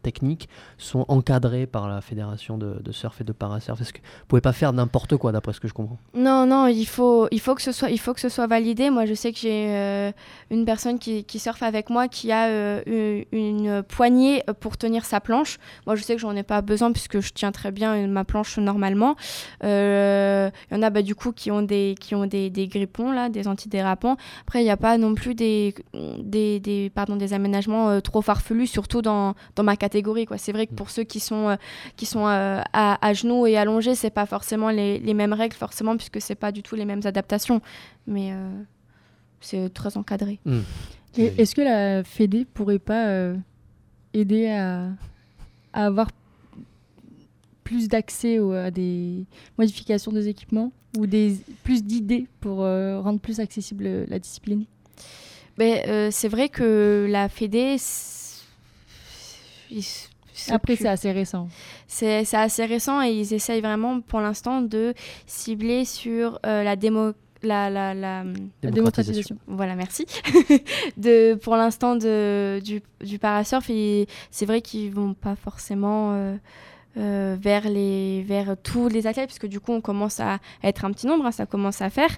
F: euh, technique sont encadrées par la fédération de, surf et de parasurf Est-ce que vous pouvez pas faire n'importe quoi d'après ce que je comprends?
H: Non, non, il faut, il faut que ce soit, il faut que ce soit validé. Moi, je sais que j'ai euh, une personne qui, surfe avec moi qui a euh, une, poignée pour tenir sa planche. Moi, je sais que j'en ai pas besoin puisque je tiens très bien euh, ma planche normalement. Il y en a bah, du coup qui ont des, qui ont des, des grippons là, des antidérapants. Après, il n'y a pas non plus des, des, des, pardon, des aménagements trop farfelus, surtout dans, dans ma catégorie. Quoi. C'est vrai que pour ceux qui sont, euh, qui sont euh, à, à genoux et allongés, c'est pas forcément les, les mêmes règles, forcément, puisque c'est pas du tout les mêmes adaptations. Mais euh, c'est très encadré.
C: Et Est-ce que la Fédé pourrait pas euh, aider à, à avoir plus d'accès à des modifications des équipements ou des, plus d'idées pour euh, rendre plus accessible la discipline?
H: Mais euh, c'est vrai que la Fédé. Ils
C: Après, c'est assez récent.
H: C'est c'est assez récent et ils essayent vraiment pour l'instant de cibler sur euh, la démo. La, la, la,
C: La démocratisation.
H: Voilà, merci. de, pour l'instant, de- du, du parasurf, et c'est vrai qu'ils vont pas forcément euh, euh, vers, les, vers tous les athlètes, parce que du coup, on commence à être un petit nombre, hein, ça commence à faire.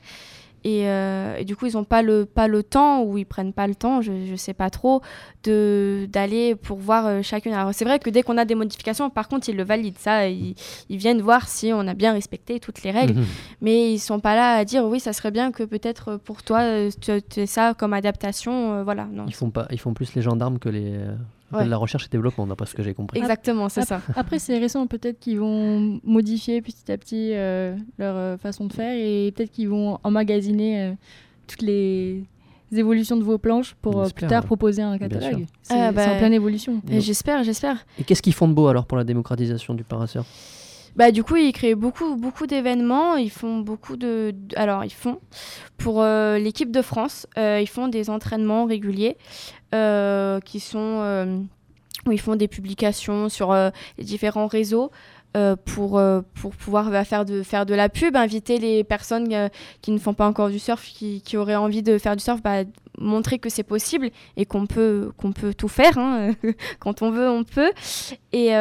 H: Et, euh, et du coup, ils n'ont pas le, pas le temps, ou ils prennent pas le temps, je ne sais pas trop, de- d'aller pour voir euh, chacune. Alors, c'est vrai que dès qu'on a des modifications, par contre, ils le valident. Ça, ils, ils viennent voir si on a bien respecté toutes les règles.
F: Mhm.
H: Mais ils sont pas là à dire oui, ça serait bien que peut-être euh, pour toi, tu aies ça comme adaptation. euh, voilà, non.
F: Ils font pas, ils font plus les gendarmes que les
H: Ouais.
F: la recherche et développement, d'après ce que j'ai compris.
H: Exactement, c'est ça.
C: Après, c'est récent, peut-être qu'ils vont modifier petit à petit euh, leur euh, façon de faire et peut-être qu'ils vont emmagasiner euh, toutes les évolutions de vos planches pour euh, plus tard
F: ouais.
C: proposer un catalogue. C'est
H: Ah,
C: c'est
H: bah,
C: en pleine évolution.
H: J'espère, j'espère.
F: Et qu'est-ce qu'ils font de beau alors pour la démocratisation du parasurf
H: Bah, du coup, ils créent beaucoup, beaucoup d'événements. Ils font beaucoup de. Alors, ils font pour euh, l'équipe de France, euh, ils font des entraînements réguliers euh, qui sont. où ils font des publications sur les différents réseaux. pour, pour pouvoir bah, faire, de, faire de la pub, inviter les personnes qui ne font pas encore du surf, qui, qui auraient envie de faire du surf, bah, montrer que c'est possible et qu'on peut, qu'on peut tout faire. hein. Quand on veut, on peut. Et,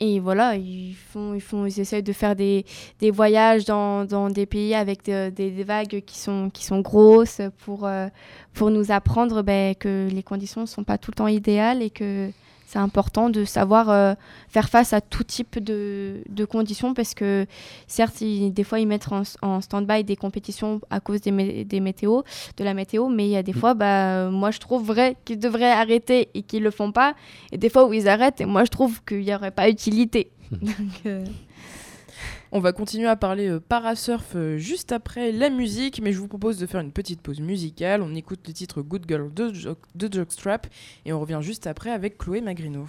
H: et voilà, ils, font, ils, font, ils essayent de faire des, des voyages dans, dans des pays avec de- des, des vagues qui sont, qui sont grosses pour, euh, pour nous apprendre ben, que les conditions ne sont pas tout le temps idéales et que c'est important de savoir euh, faire face à tout type de, de conditions parce que certes, ils- des fois, ils mettent en, en stand-by des compétitions à cause des, mé- des météos, de la météo, mais il y a des fois, bah, moi, je trouve vrai qu'ils devraient arrêter et qu'ils le font pas. Et des fois où ils arrêtent, et moi, je trouve qu'il n'y aurait pas utilité. Donc, euh,
B: On va continuer à parler euh, parasurf euh, juste après la musique, mais je vous propose de faire une petite pause musicale. On écoute le titre Good Girl de, Jo- de et on revient juste après avec Chloé Magrino.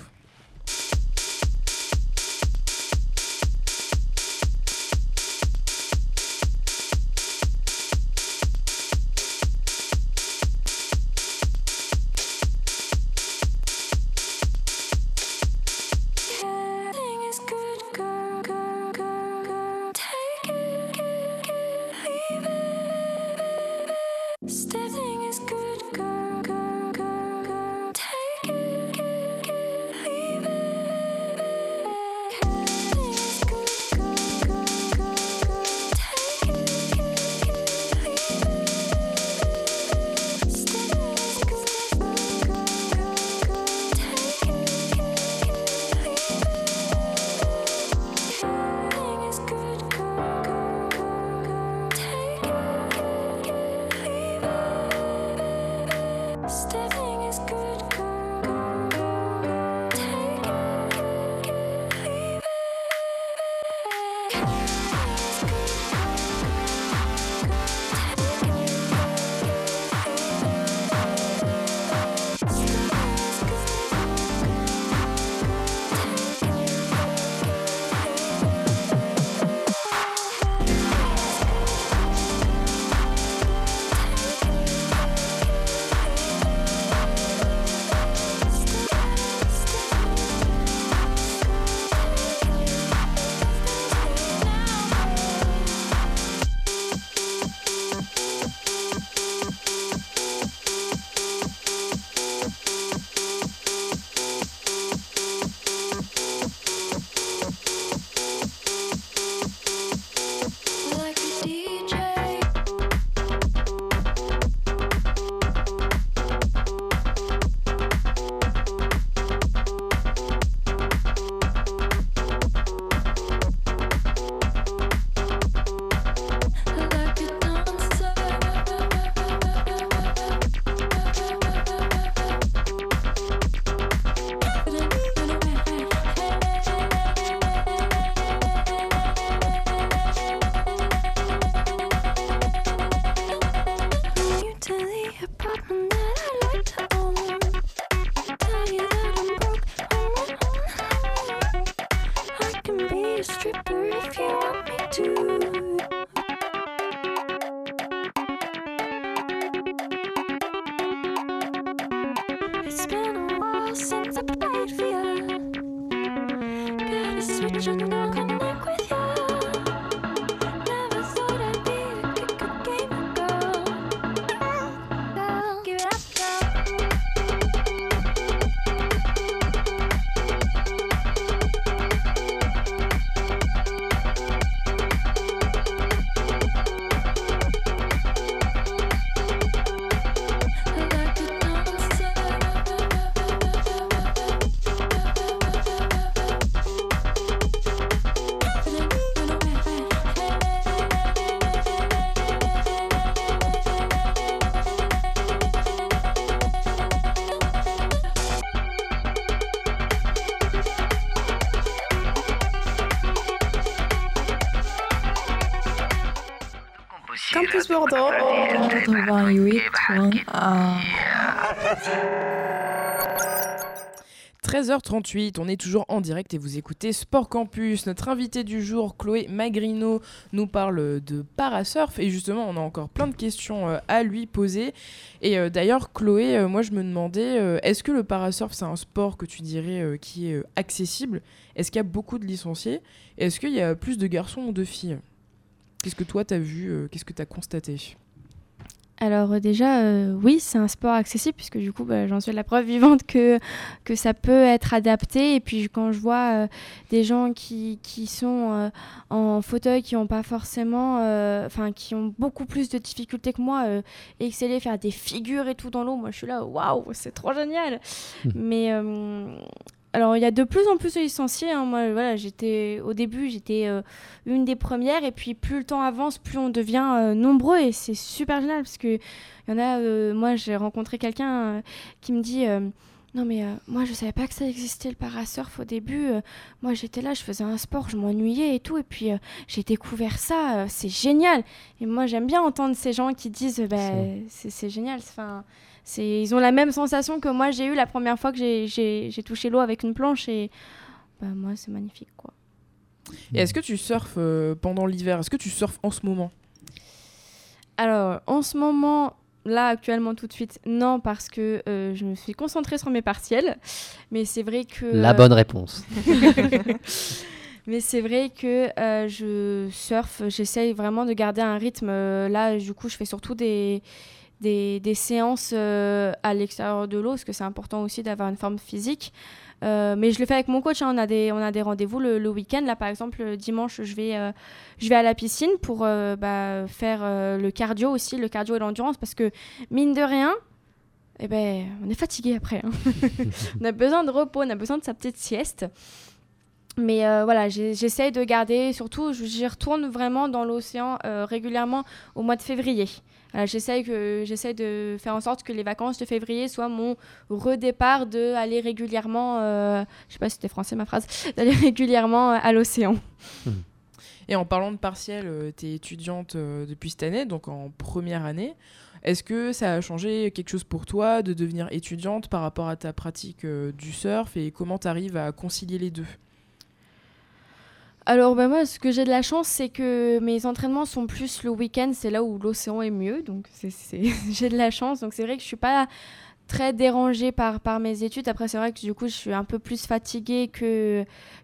I: just, just, just,
B: 13h38, on est toujours en direct et vous écoutez Sport Campus. Notre invité du jour, Chloé Magrino, nous parle de parasurf et justement, on a encore plein de questions euh, à lui poser. Et euh, d'ailleurs, Chloé, euh, moi je me demandais, est-ce que le parasurf c'est un sport que tu dirais qui est accessible? Est-ce qu'il y a beaucoup de licenciés? Est-ce qu'il y a plus de garçons ou de filles? Qu'est-ce que toi t'as vu Qu'est-ce que t'as constaté?
H: Alors euh, déjà, euh, oui, c'est un sport accessible puisque du coup, bah, j'en suis la preuve vivante que, que ça peut être adapté. Et puis quand je vois euh, des gens qui, qui sont euh, en fauteuil, qui n'ont pas forcément, enfin, qui ont beaucoup plus de difficultés que moi, exceller, faire des figures et tout dans l'eau, moi je suis là, waouh, c'est trop génial. Mais euh, alors, il y a de plus en plus de licenciés. hein. Moi, voilà, j'étais au début, j'étais euh, une des premières, et puis plus le temps avance, plus on devient euh, nombreux, et c'est super génial parce que il y en a. euh, moi, j'ai rencontré quelqu'un qui me dit. non mais moi je savais pas que ça existait le parasurf au début. moi j'étais là, je faisais un sport, je m'ennuyais et tout. Et puis j'ai découvert ça, c'est génial. Et moi j'aime bien entendre ces gens qui disent bah, c'est génial. Enfin, ils ont la même sensation que moi j'ai eu la première fois que j'ai- touché l'eau avec une planche. Et bah, moi c'est magnifique quoi.
B: Et est-ce que tu surfes euh, pendant l'hiver? Est-ce que tu surfes en ce moment?
H: Alors, en ce moment, là, actuellement, tout de suite, non, parce que euh, je me suis concentrée sur mes partiels. Mais c'est vrai que.
F: La bonne réponse.
H: Mais c'est vrai que euh, je surfe, j'essaye vraiment de garder un rythme. Euh, là, du coup, je fais surtout des, des, des séances euh, à l'extérieur de l'eau, parce que c'est important aussi d'avoir une forme physique. Euh, mais je le fais avec mon coach. hein. On a des, on a des rendez-vous le, le week-end. Là, par exemple, le dimanche, je vais, euh, je vais à la piscine pour euh, bah, faire le cardio aussi, le cardio et l'endurance, parce que mine de rien, eh ben, on est fatigué après. hein. on a besoin de repos, on a besoin de sa petite sieste. Mais euh, voilà, j'essaye de garder, surtout, je- j'y retourne vraiment dans l'océan euh, régulièrement au mois de février. J'essaye que- j'essaye de faire en sorte que les vacances de février soient mon redépart de aller régulièrement, euh, je sais pas si c'était français ma phrase, d'aller régulièrement euh, à l'océan.
B: Et en parlant de partiel, tu es étudiante euh, depuis cette année, donc en première année. Est-ce que ça a changé quelque chose pour toi de devenir étudiante par rapport à ta pratique euh, du surf et comment tu arrives à concilier les deux?
H: Alors ben moi, ce que j'ai de la chance, c'est que mes entraînements sont plus le week-end, c'est là où l'océan est mieux, donc j'ai de la chance. Donc c'est vrai que je suis pas très dérangée par, par mes études. Après, c'est vrai que du coup, je suis un peu plus fatiguée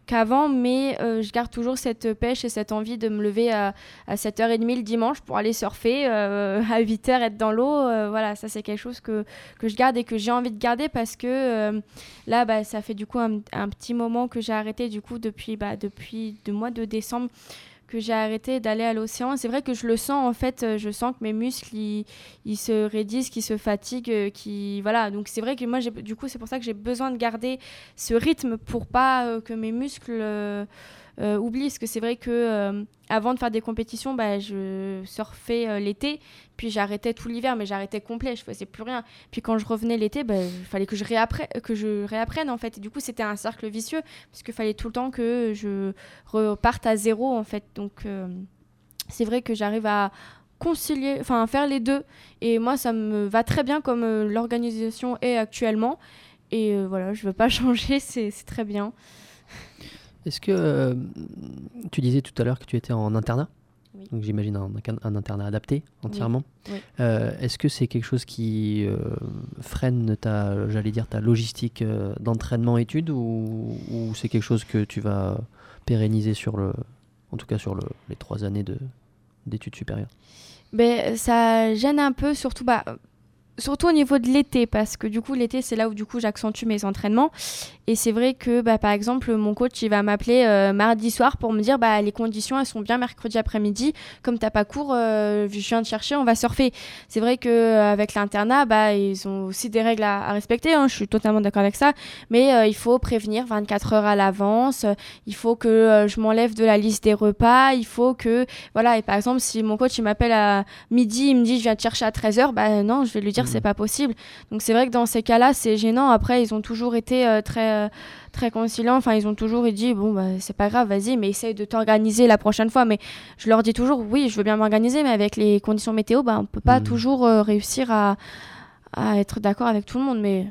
H: qu'avant, mais euh, je garde toujours cette pêche et cette envie de me lever à, à 7h30 le dimanche pour aller surfer, euh, à 8h être dans l'eau. Euh, voilà, ça c'est quelque chose que, que je garde et que j'ai envie de garder parce que là, bah, ça fait du coup un, un petit moment que j'ai arrêté du coup depuis, bah, depuis le mois de décembre que j'ai arrêté d'aller à l'océan. C'est vrai que je le sens en fait, euh, je sens que mes muscles ils, se raidissent, qu'ils se fatiguent, euh, qui voilà. Donc c'est vrai que moi du coup c'est pour ça que j'ai besoin de garder ce rythme pour pas euh, que mes muscles euh, oublient. Parce que c'est vrai que euh, avant de faire des compétitions, bah, je surfais euh, l'été, puis j'arrêtais tout l'hiver, mais j'arrêtais complet, je faisais plus rien. Puis quand je revenais l'été, bah, il fallait que je, que je réapprenne en fait. Et du coup c'était un cercle vicieux parce qu'il fallait tout le temps que je reparte à zéro en fait. Donc c'est vrai que j'arrive à concilier, enfin faire les deux. Et moi ça me va très bien comme l'organisation est actuellement. Et euh, voilà, je veux pas changer, c'est très bien.
F: Est-ce que euh, tu disais tout à l'heure que tu étais en internat?
H: Oui.
F: Donc j'imagine un, internat adapté entièrement.
H: oui.
F: Euh, Est-ce que c'est quelque chose qui euh, freine ta, j'allais dire, ta logistique euh, d'entraînement-études ou, ou c'est quelque chose que tu vas pérenniser sur le, en tout cas sur le- les trois années de- d'études supérieures?
H: Ben, ça gêne un peu, surtout, bah, surtout au niveau de l'été, parce que du coup, l'été, c'est là où du coup j'accentue mes entraînements. Et c'est vrai que, bah, par exemple, mon coach, il va m'appeler euh, mardi soir pour me dire bah, les conditions, elles sont bien mercredi après-midi. Comme t'as pas cours, euh, je viens te chercher, on va surfer. C'est vrai qu'avec l'internat, bah, ils ont aussi des règles à, respecter. hein, je suis totalement d'accord avec ça. Mais euh, il faut prévenir 24 heures à l'avance. Il faut que euh, je m'enlève de la liste des repas. Il faut que. Voilà. Et par exemple, si mon coach, il m'appelle à midi, il me dit je viens te chercher à 13h, bah non, je vais lui dire c'est pas possible. Donc c'est vrai que dans ces cas-là, c'est gênant. Après, ils ont toujours été euh, très, euh, très conciliants. Enfin, ils ont toujours dit bon, bah, c'est pas grave, vas-y, mais essaye de t'organiser la prochaine fois. Mais je leur dis toujours oui, je veux bien m'organiser, mais avec les conditions météo, bah, on peut pas
F: Mhm.
H: toujours euh, réussir à, à être d'accord avec tout le monde. Mais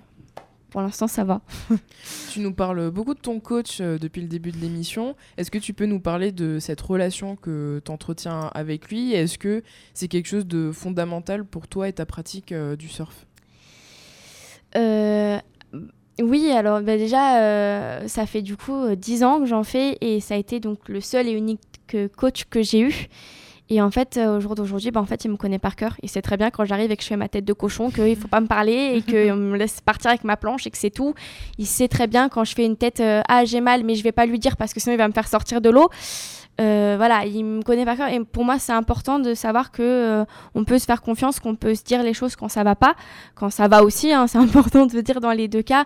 H: pour l'instant, ça va.
B: Tu nous parles beaucoup de ton coach euh, depuis le début de l'émission. Est-ce que tu peux nous parler de cette relation que tu entretiens avec lui? Est-ce que c'est quelque chose de fondamental pour toi et ta pratique euh, du surf?
H: Euh, oui, alors bah, déjà, ça fait du coup euh, 10 ans que j'en fais et ça a été donc le seul et unique coach que j'ai eu. Et en fait, euh, au jour d'aujourd'hui, bah, en fait, il me connaît par cœur. Il sait très bien quand j'arrive et que je fais ma tête de cochon qu'il faut pas me parler et qu'on me laisse partir avec ma planche et que c'est tout. Il sait très bien quand je fais une tête euh, ah j'ai mal, mais je vais pas lui dire parce que sinon il va me faire sortir de l'eau. Euh, voilà, il me connaît par cœur et pour moi c'est important de savoir que euh, on peut se faire confiance, qu'on peut se dire les choses quand ça va pas, quand ça va aussi, hein, c'est important de le dire dans les deux cas.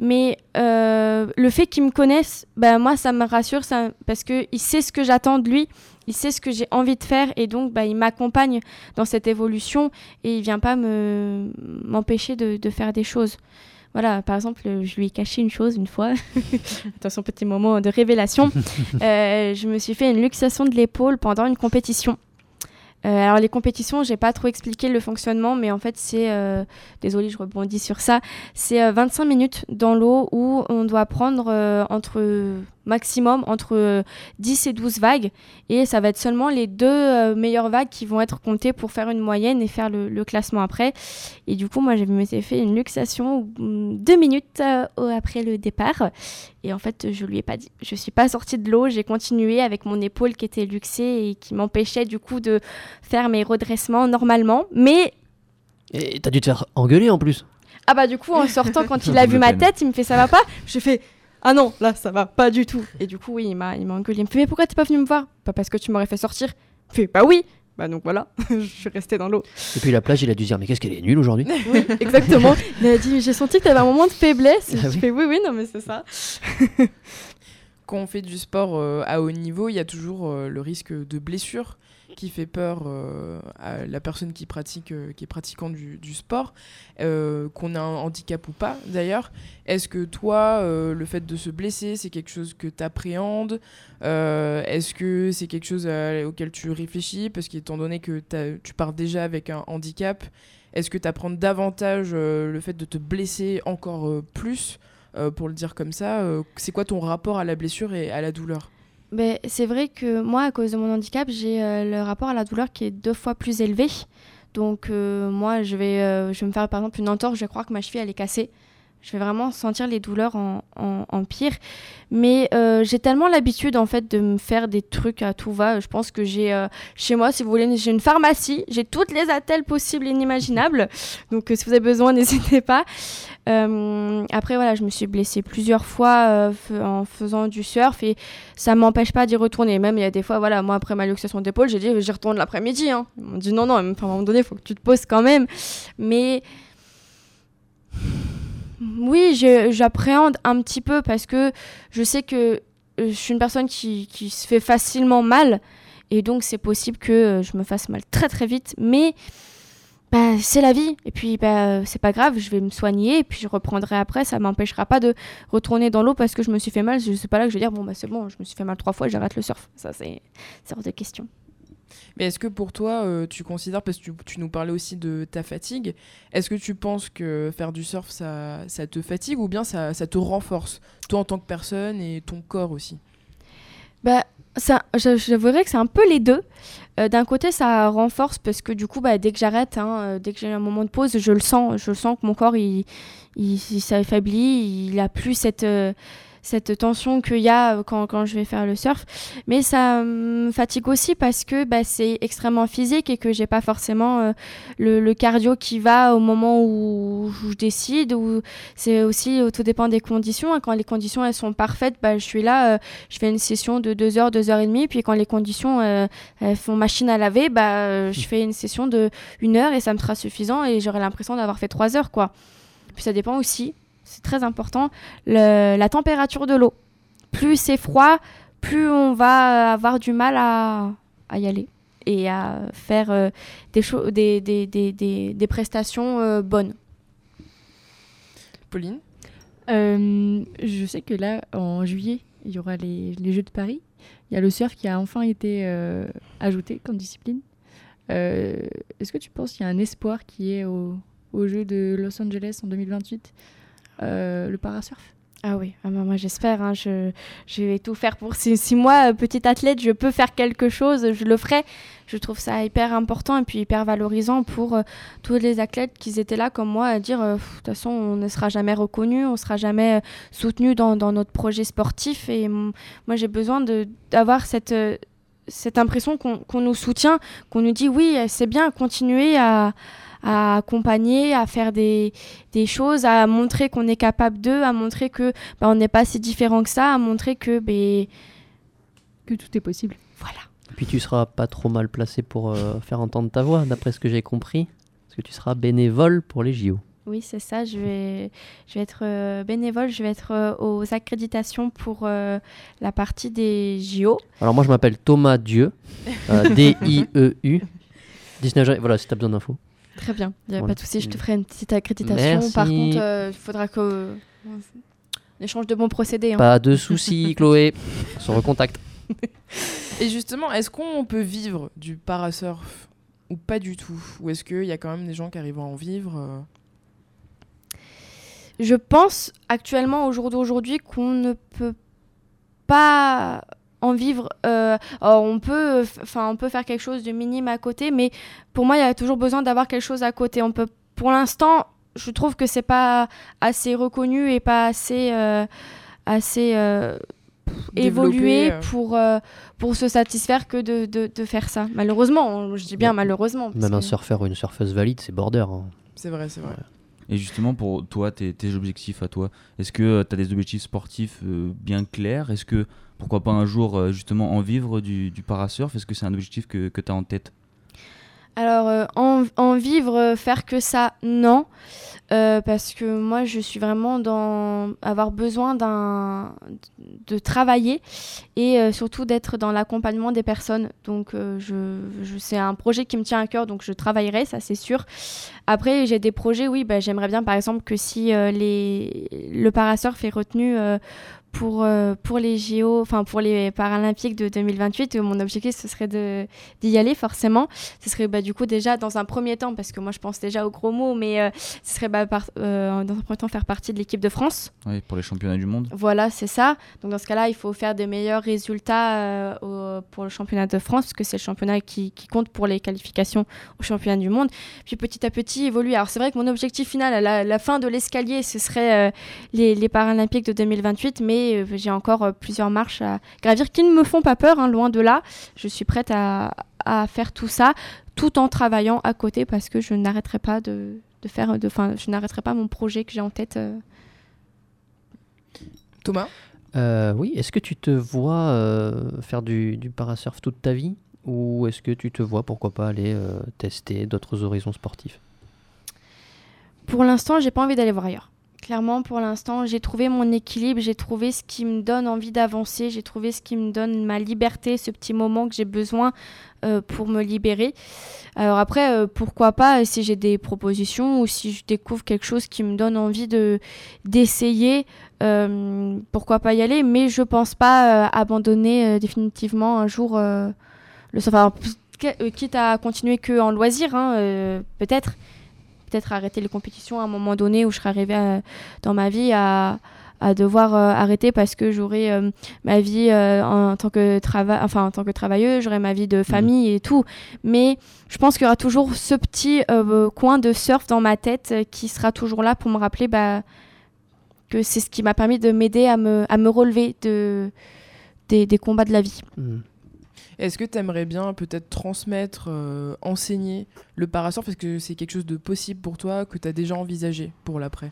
H: Mais euh, le fait qu'il me connaisse, ben moi ça me rassure ça, parce que il sait ce que j'attends de lui, il sait ce que j'ai envie de faire et donc bah, il m'accompagne dans cette évolution et il vient pas me m'empêcher de, de faire des choses. Voilà, par exemple, je lui ai caché une chose une fois. Attention, petit moment de révélation. Euh, je me suis fait une luxation de l'épaule pendant une compétition. Euh, alors les compétitions, j'ai pas trop expliqué le fonctionnement, mais en fait c'est, euh, désolé, je rebondis sur ça, c'est euh, 25 minutes dans l'eau où on doit prendre euh, entre maximum entre euh, 10 et 12 vagues, et ça va être seulement les deux euh, meilleures vagues qui vont être comptées pour faire une moyenne et faire le, le classement après. Et du coup, moi, je me suis fait une luxation mm, deux minutes euh, après le départ. Et en fait, je lui ai pas dit. Je suis pas sortie de l'eau, j'ai continué avec mon épaule qui était luxée et qui m'empêchait du coup de faire mes redressements normalement. Mais
F: Et t'as dû te faire engueuler en plus.
H: ah bah du coup, en sortant, quand il a vu ma tête, il me fait ça va pas? Je fais ah non, là ça va pas du tout. Et du coup, oui, il m'a il m'a engueulé. Il me fait mais pourquoi t'es pas venu me voir? Pas parce que tu m'aurais fait sortir. Je fais bah oui. Bah donc voilà, je suis restée dans l'eau.
F: Et puis la plage, il a dû dire mais qu'est-ce qu'elle est nulle aujourd'hui?
H: Oui, exactement. Il a dit j'ai senti que t'avais un moment de faiblesse.
F: Ah
H: je
F: oui.
H: fais oui oui non mais c'est ça.
B: Quand on fait du sport euh, à haut niveau, il y a toujours euh, le risque de blessure qui fait peur euh, à la personne qui pratique, euh, qui est pratiquant du, sport, euh, qu'on a un handicap ou pas d'ailleurs. Est-ce que toi, le fait de se blesser, c'est quelque chose que tu appréhendes Est-ce que c'est quelque chose auquel tu réfléchis? Parce qu'étant donné que tu pars déjà avec un handicap, est-ce que tu apprends davantage le fait de te blesser encore plus pour le dire comme ça, c'est quoi ton rapport à la blessure et à la douleur?
H: Ben, c'est vrai que moi, à cause de mon handicap, j'ai euh, le rapport à la douleur qui est deux fois plus élevé. Donc euh, moi, je vais, euh, je vais me faire par exemple une entorse, je vais croire que ma cheville elle est cassée. Je vais vraiment sentir les douleurs en, pire. Mais euh, j'ai tellement l'habitude en fait de me faire des trucs à tout va. Je pense que j'ai euh, chez moi, si vous voulez, j'ai une pharmacie. J'ai toutes les attelles possibles et inimaginables. Donc euh, si vous avez besoin, n'hésitez pas. Après voilà, je me suis blessée plusieurs fois en faisant du surf et ça m'empêche pas d'y retourner. Même il y a des fois, voilà, moi après ma luxation d'épaule, j'ai dit j'y retourne l'après-midi. Hein. Ils m'ont dit non, non, à un moment donné, il faut que tu te poses quand même. Mais oui, j'appréhende un petit peu parce que je sais que euh, je suis une personne qui, se fait facilement mal et donc c'est possible que euh, je me fasse mal très très vite. Mais bah, c'est la vie et puis bah, c'est pas grave, je vais me soigner et puis je reprendrai après. Ça m'empêchera pas de retourner dans l'eau parce que je me suis fait mal. Je sais pas là que je vais dire bon bah c'est bon, je me suis fait mal trois fois, j'arrête le surf. Ça c'est hors de question.
B: Mais est-ce que pour toi, euh, tu considères, parce que tu, nous parlais aussi de ta fatigue, est-ce que tu penses que faire du surf, ça, ça te fatigue ou bien ça, ça te renforce, toi en tant que personne et ton corps aussi?
H: Bah, ça, je- j'avouerais que c'est un peu les deux. Euh, D'un côté, ça renforce parce que du coup, bah, dès que j'arrête, hein, euh, dès que j'ai un moment de pause, je le sens. Je sens que mon corps, il, il, s'affaiblit. Il a plus cette, cette tension qu'il y a euh, quand, quand je vais faire le surf. Mais ça me fatigue aussi parce que bah, c'est extrêmement physique et que j'ai pas forcément euh, le, cardio qui va au moment où, je décide. Ou c'est aussi, tout dépend des conditions. hein. Quand les conditions elles sont parfaites, bah, je suis là, euh, je fais une session de 2 heures, 2 heures et demie. Puis quand les conditions elles font machine à laver, bah, je fais une session de 1 heure et ça me sera suffisant et j'aurai l'impression d'avoir fait 3 heures. quoi. Puis ça dépend aussi, c'est très important, le- la température de l'eau. Plus c'est froid, plus on va avoir du mal à, à y aller et à faire euh, des, cho- des, des, des, des, des prestations euh, bonnes.
B: Pauline?
C: Euh, je sais que là, en juillet, il y aura les, les Jeux de Paris. Il y a le surf qui a enfin été euh, ajouté comme discipline. Euh, Est-ce que tu penses qu'il y a un espoir qui est au, aux Jeux de Los Angeles en 2028 euh, Le parasurf
H: Ah oui, ah bah moi j'espère. hein, je, vais tout faire pour. Si, moi, euh, petite athlète, je peux faire quelque chose, je le ferai. Je trouve ça hyper important et puis hyper valorisant pour euh, tous les athlètes qui étaient là comme moi à dire euh, de toute façon, on ne sera jamais reconnu, on ne sera jamais euh, soutenu dans, notre projet sportif. Et moi, j'ai besoin d'avoir cette. euh, cette impression qu'on qu'on nous soutient, qu'on nous dit oui, c'est bien, continuez à, à accompagner, à faire des, des choses, à montrer qu'on est capable d'eux, à montrer que bah, on n'est pas si différent que ça, à montrer que ben
C: Que tout est possible.
H: voilà.
F: Puis tu seras pas trop mal placé pour euh, faire entendre ta voix, d'après ce que j'ai compris. Parce que tu seras bénévole pour les JO.
H: Oui, c'est ça. Je vais, je vais être euh, bénévole, je vais être euh, aux accréditations pour euh, la partie des JO.
F: Alors moi je m'appelle Thomas Dieu, euh, D-I-E-U. 19 janvier, voilà, si t'as besoin d'infos.
H: Très bien, il n'y a
F: Voilà.
H: pas de souci, je te ferai une petite accréditation.
F: Merci.
H: Par contre, euh, il faudra que. On échange de bons procédés. hein.
F: Pas de soucis, Chloé. On se recontacte.
B: Et justement, est-ce qu'on peut vivre du parasurf ou pas du tout? Ou est-ce qu'il y a quand même des gens qui arrivent à en vivre euh?
H: Je pense actuellement, au jour d'aujourd'hui, qu'on ne peut pas en vivre. euh, alors, on peut, enfin, on peut faire quelque chose de minime à côté, mais pour moi, il y a toujours besoin d'avoir quelque chose à côté. On peut, pour l'instant, je trouve que c'est pas assez reconnu et pas assez, euh, assez euh, évolué
B: euh.
H: pour, euh, pour se satisfaire que de, de, de faire ça. Malheureusement, je dis bien malheureusement.
F: Même un
H: que-
F: surfeur ou une surfeuse valide, c'est border. hein.
B: C'est vrai, c'est vrai.
D: Et justement, pour toi, tes, tes objectifs à toi, est-ce que tu as des objectifs sportifs euh, bien clairs? Est-ce que, pourquoi pas un jour, euh, justement, en vivre du, du parasurf? Est-ce que c'est un objectif que, que tu as en tête?
H: Alors, euh, en, vivre, euh, faire que ça, non. Parce que moi, je suis vraiment dans avoir besoin de travailler et surtout d'être dans l'accompagnement des personnes. Donc, c'est un projet qui me tient à cœur, donc je travaillerai, ça c'est sûr. Après, j'ai des projets, oui, bah, j'aimerais bien par exemple que si le parasurf est retenu pour, euh, pour les JO, enfin pour les Paralympiques de 2028, euh, mon objectif ce serait d'y aller forcément. Ce serait bah, du coup déjà dans un premier temps, parce que moi je pense déjà aux gros mots, mais euh, ce serait bah, par- euh, dans un premier temps faire partie de l'équipe de France.
D: Ouais, Pour les championnats du monde
H: Voilà, c'est ça. Donc dans ce cas-là, il faut faire des meilleurs résultats au- pour le championnat de France, parce que c'est le championnat qui, qui compte pour les qualifications au championnat du monde. Puis petit à petit évoluer. Alors c'est vrai que mon objectif final, à la, la fin de l'escalier, ce serait les, les Paralympiques de 2028, mais euh, j'ai encore euh, plusieurs marches à gravir qui ne me font pas peur, hein, loin de là. Je suis prête à, à faire tout ça, tout en travaillant à côté, parce que je n'arrêterai pas de, de faire, de, je n'arrêterai pas mon projet que j'ai en tête. euh,
B: Thomas?
F: Euh, oui, est-ce que tu te vois euh, faire du, du parasurf toute ta vie Ou est-ce que tu te vois, pourquoi pas, aller euh, tester d'autres horizons sportifs?
H: Pour l'instant, j'ai pas envie d'aller voir ailleurs. Clairement, pour l'instant, j'ai trouvé mon équilibre, j'ai trouvé ce qui me donne envie d'avancer, j'ai trouvé ce qui me donne ma liberté, ce petit moment que j'ai besoin euh, pour me libérer. Alors après, euh, pourquoi pas, si j'ai des propositions ou si je découvre quelque chose qui me donne envie de d'essayer, euh, pourquoi pas y aller. Mais je pense pas abandonner définitivement un jour le euh, quitte à continuer que en loisir, hein, peut-être peut-être arrêter les compétitions à un moment donné où je serai arrivée à- dans ma vie à, à devoir euh, arrêter parce que j'aurai euh, ma vie euh, en, tant que enfin en tant que travailleuse, j'aurai ma vie de famille et tout. Mais je pense qu'il y aura toujours ce petit euh, coin de surf dans ma tête euh, qui sera toujours là pour me rappeler bah, que c'est ce qui m'a permis de m'aider à me, à me relever de, des, des combats de la vie.
F: Hmm.
B: Est-ce que tu aimerais bien peut-être transmettre, euh, enseigner le parasurf Est-ce que c'est quelque chose de possible pour toi que tu as déjà envisagé pour l'après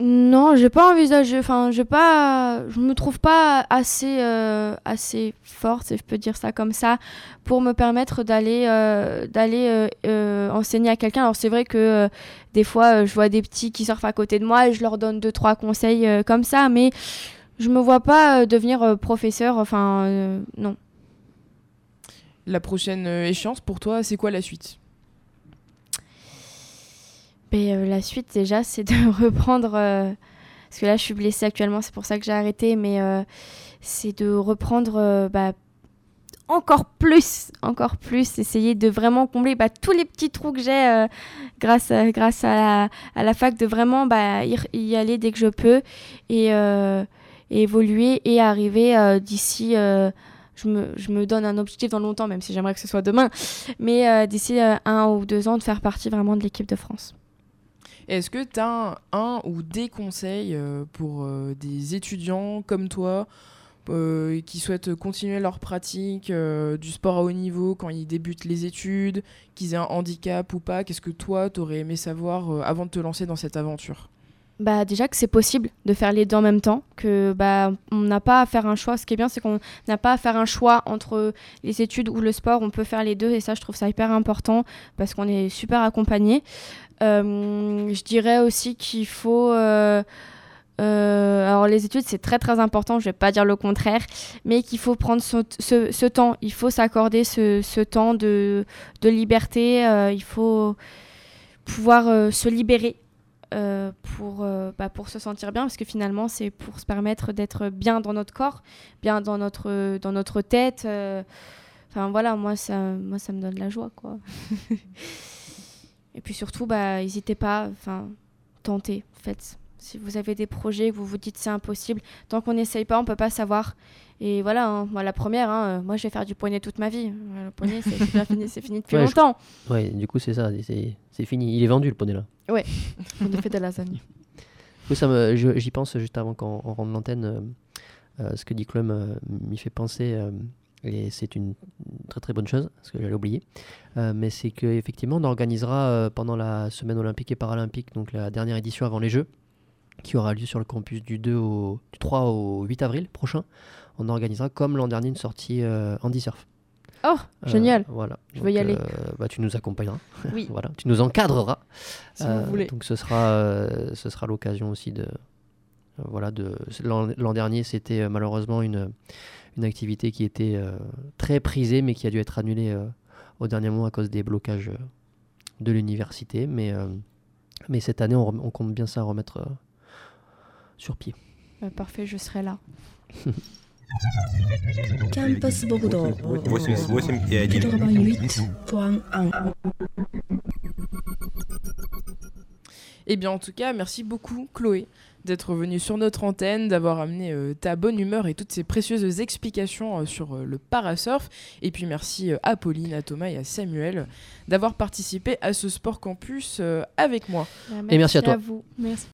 H: Non, j'ai pas envisagé. Enfin, j'ai pas. Je me trouve pas assez euh, assez forte, si je peux dire ça comme ça, pour me permettre d'aller euh, enseigner à quelqu'un. Alors c'est vrai que des fois, je vois des petits qui surfent à côté de moi et je leur donne deux trois conseils comme ça, mais je me vois pas devenir professeur. Enfin, non.
B: La prochaine euh, échéance pour toi, c'est quoi la suite?
H: Mais euh, la suite, déjà, c'est de reprendre. euh, parce que là, je suis blessée actuellement, c'est pour ça que j'ai arrêté. Mais c'est de reprendre bah, encore plus, encore plus. Essayer de vraiment combler bah, tous les petits trous que j'ai grâce, à, la, fac, de vraiment bah, y, aller dès que je peux et, évoluer et arriver d'ici. Je me, donne un objectif dans longtemps, même si j'aimerais que ce soit demain, mais euh, d'ici euh, un ou deux ans, de faire partie vraiment de l'équipe de France.
B: Est-ce que tu as un, ou des conseils euh, pour des étudiants comme toi qui souhaitent continuer leur pratique du sport à haut niveau quand ils débutent les études, qu'ils aient un handicap ou pas? Qu'est-ce que toi, t'aurais aimé savoir avant de te lancer dans cette aventure?
H: Bah déjà que c'est possible de faire les deux en même temps, que bah on n'a pas à faire un choix. Ce qui est bien, c'est qu'on n'a pas à faire un choix entre les études ou le sport. On peut faire les deux et ça, je trouve ça hyper important parce qu'on est super accompagné. Euh, je dirais aussi qu'il faut euh, euh, alors les études c'est très très important, je vais pas dire le contraire, mais qu'il faut prendre ce, temps, il faut s'accorder ce, temps de, liberté, il faut pouvoir se libérer euh, pour, euh, bah, pour se sentir bien, parce que finalement, c'est pour se permettre d'être bien dans notre corps, bien dans notre, dans notre tête. euh. Enfin voilà, moi ça, moi, ça me donne de la joie. Quoi. Et puis surtout, bah, n'hésitez pas, enfin, tentez, faites. Si vous avez des projets, que vous vous dites c'est impossible, tant qu'on n'essaye pas, on peut pas savoir. Et voilà, hein, moi la première, hein, euh, moi je vais faire du poignet toute ma vie. Euh, Le poignet, c'est fini, fini depuis
F: Ouais, je-
H: longtemps.
F: Ouais, du coup, c'est ça, c'est fini. Il est vendu le poney là.
H: Ouais, on a fait de la lasagne.
F: Oui, ça me- j'y pense juste avant qu'on on rentre l'antenne. euh, euh, ce que dit euh, m'y fait penser, euh, et c'est une très très bonne chose, parce que j'allais oublier. Mais c'est qu'effectivement, on organisera pendant la semaine olympique et paralympique, donc la dernière édition avant les Jeux, qui aura lieu sur le campus du, 2 au, du 3 au 8 avril prochain. On organisera comme l'an dernier une sortie euh, Andy Surf.
H: Oh,
F: Euh,
H: génial.
F: Voilà.
H: Je veux y aller.
F: bah, tu nous accompagneras.
H: Oui.
F: voilà. Tu nous encadreras.
B: Si vous voulez.
F: Donc ce sera, euh, ce sera l'occasion aussi de. euh, voilà, de l'an dernier, c'était euh, malheureusement une, une activité qui était euh, très prisée, mais qui a dû être annulée euh, au dernier moment à cause des blocages euh, de l'université. Mais, euh, mais cette année, on, on compte bien ça remettre euh, sur pied.
H: Euh, parfait, je serai là.
I: Campus Bordeaux
J: 88.1
I: 88.1
B: Eh bien, en tout cas, merci beaucoup, Chloé, d'être venue sur notre antenne, d'avoir amené euh, ta bonne humeur et toutes ces précieuses explications euh, sur euh, le parasurf. Et puis, merci euh, à Pauline, à Thomas et à Samuel d'avoir participé à ce Sport Campus euh, avec moi.
H: Bah,
F: Et merci à toi.
H: vous. Merci.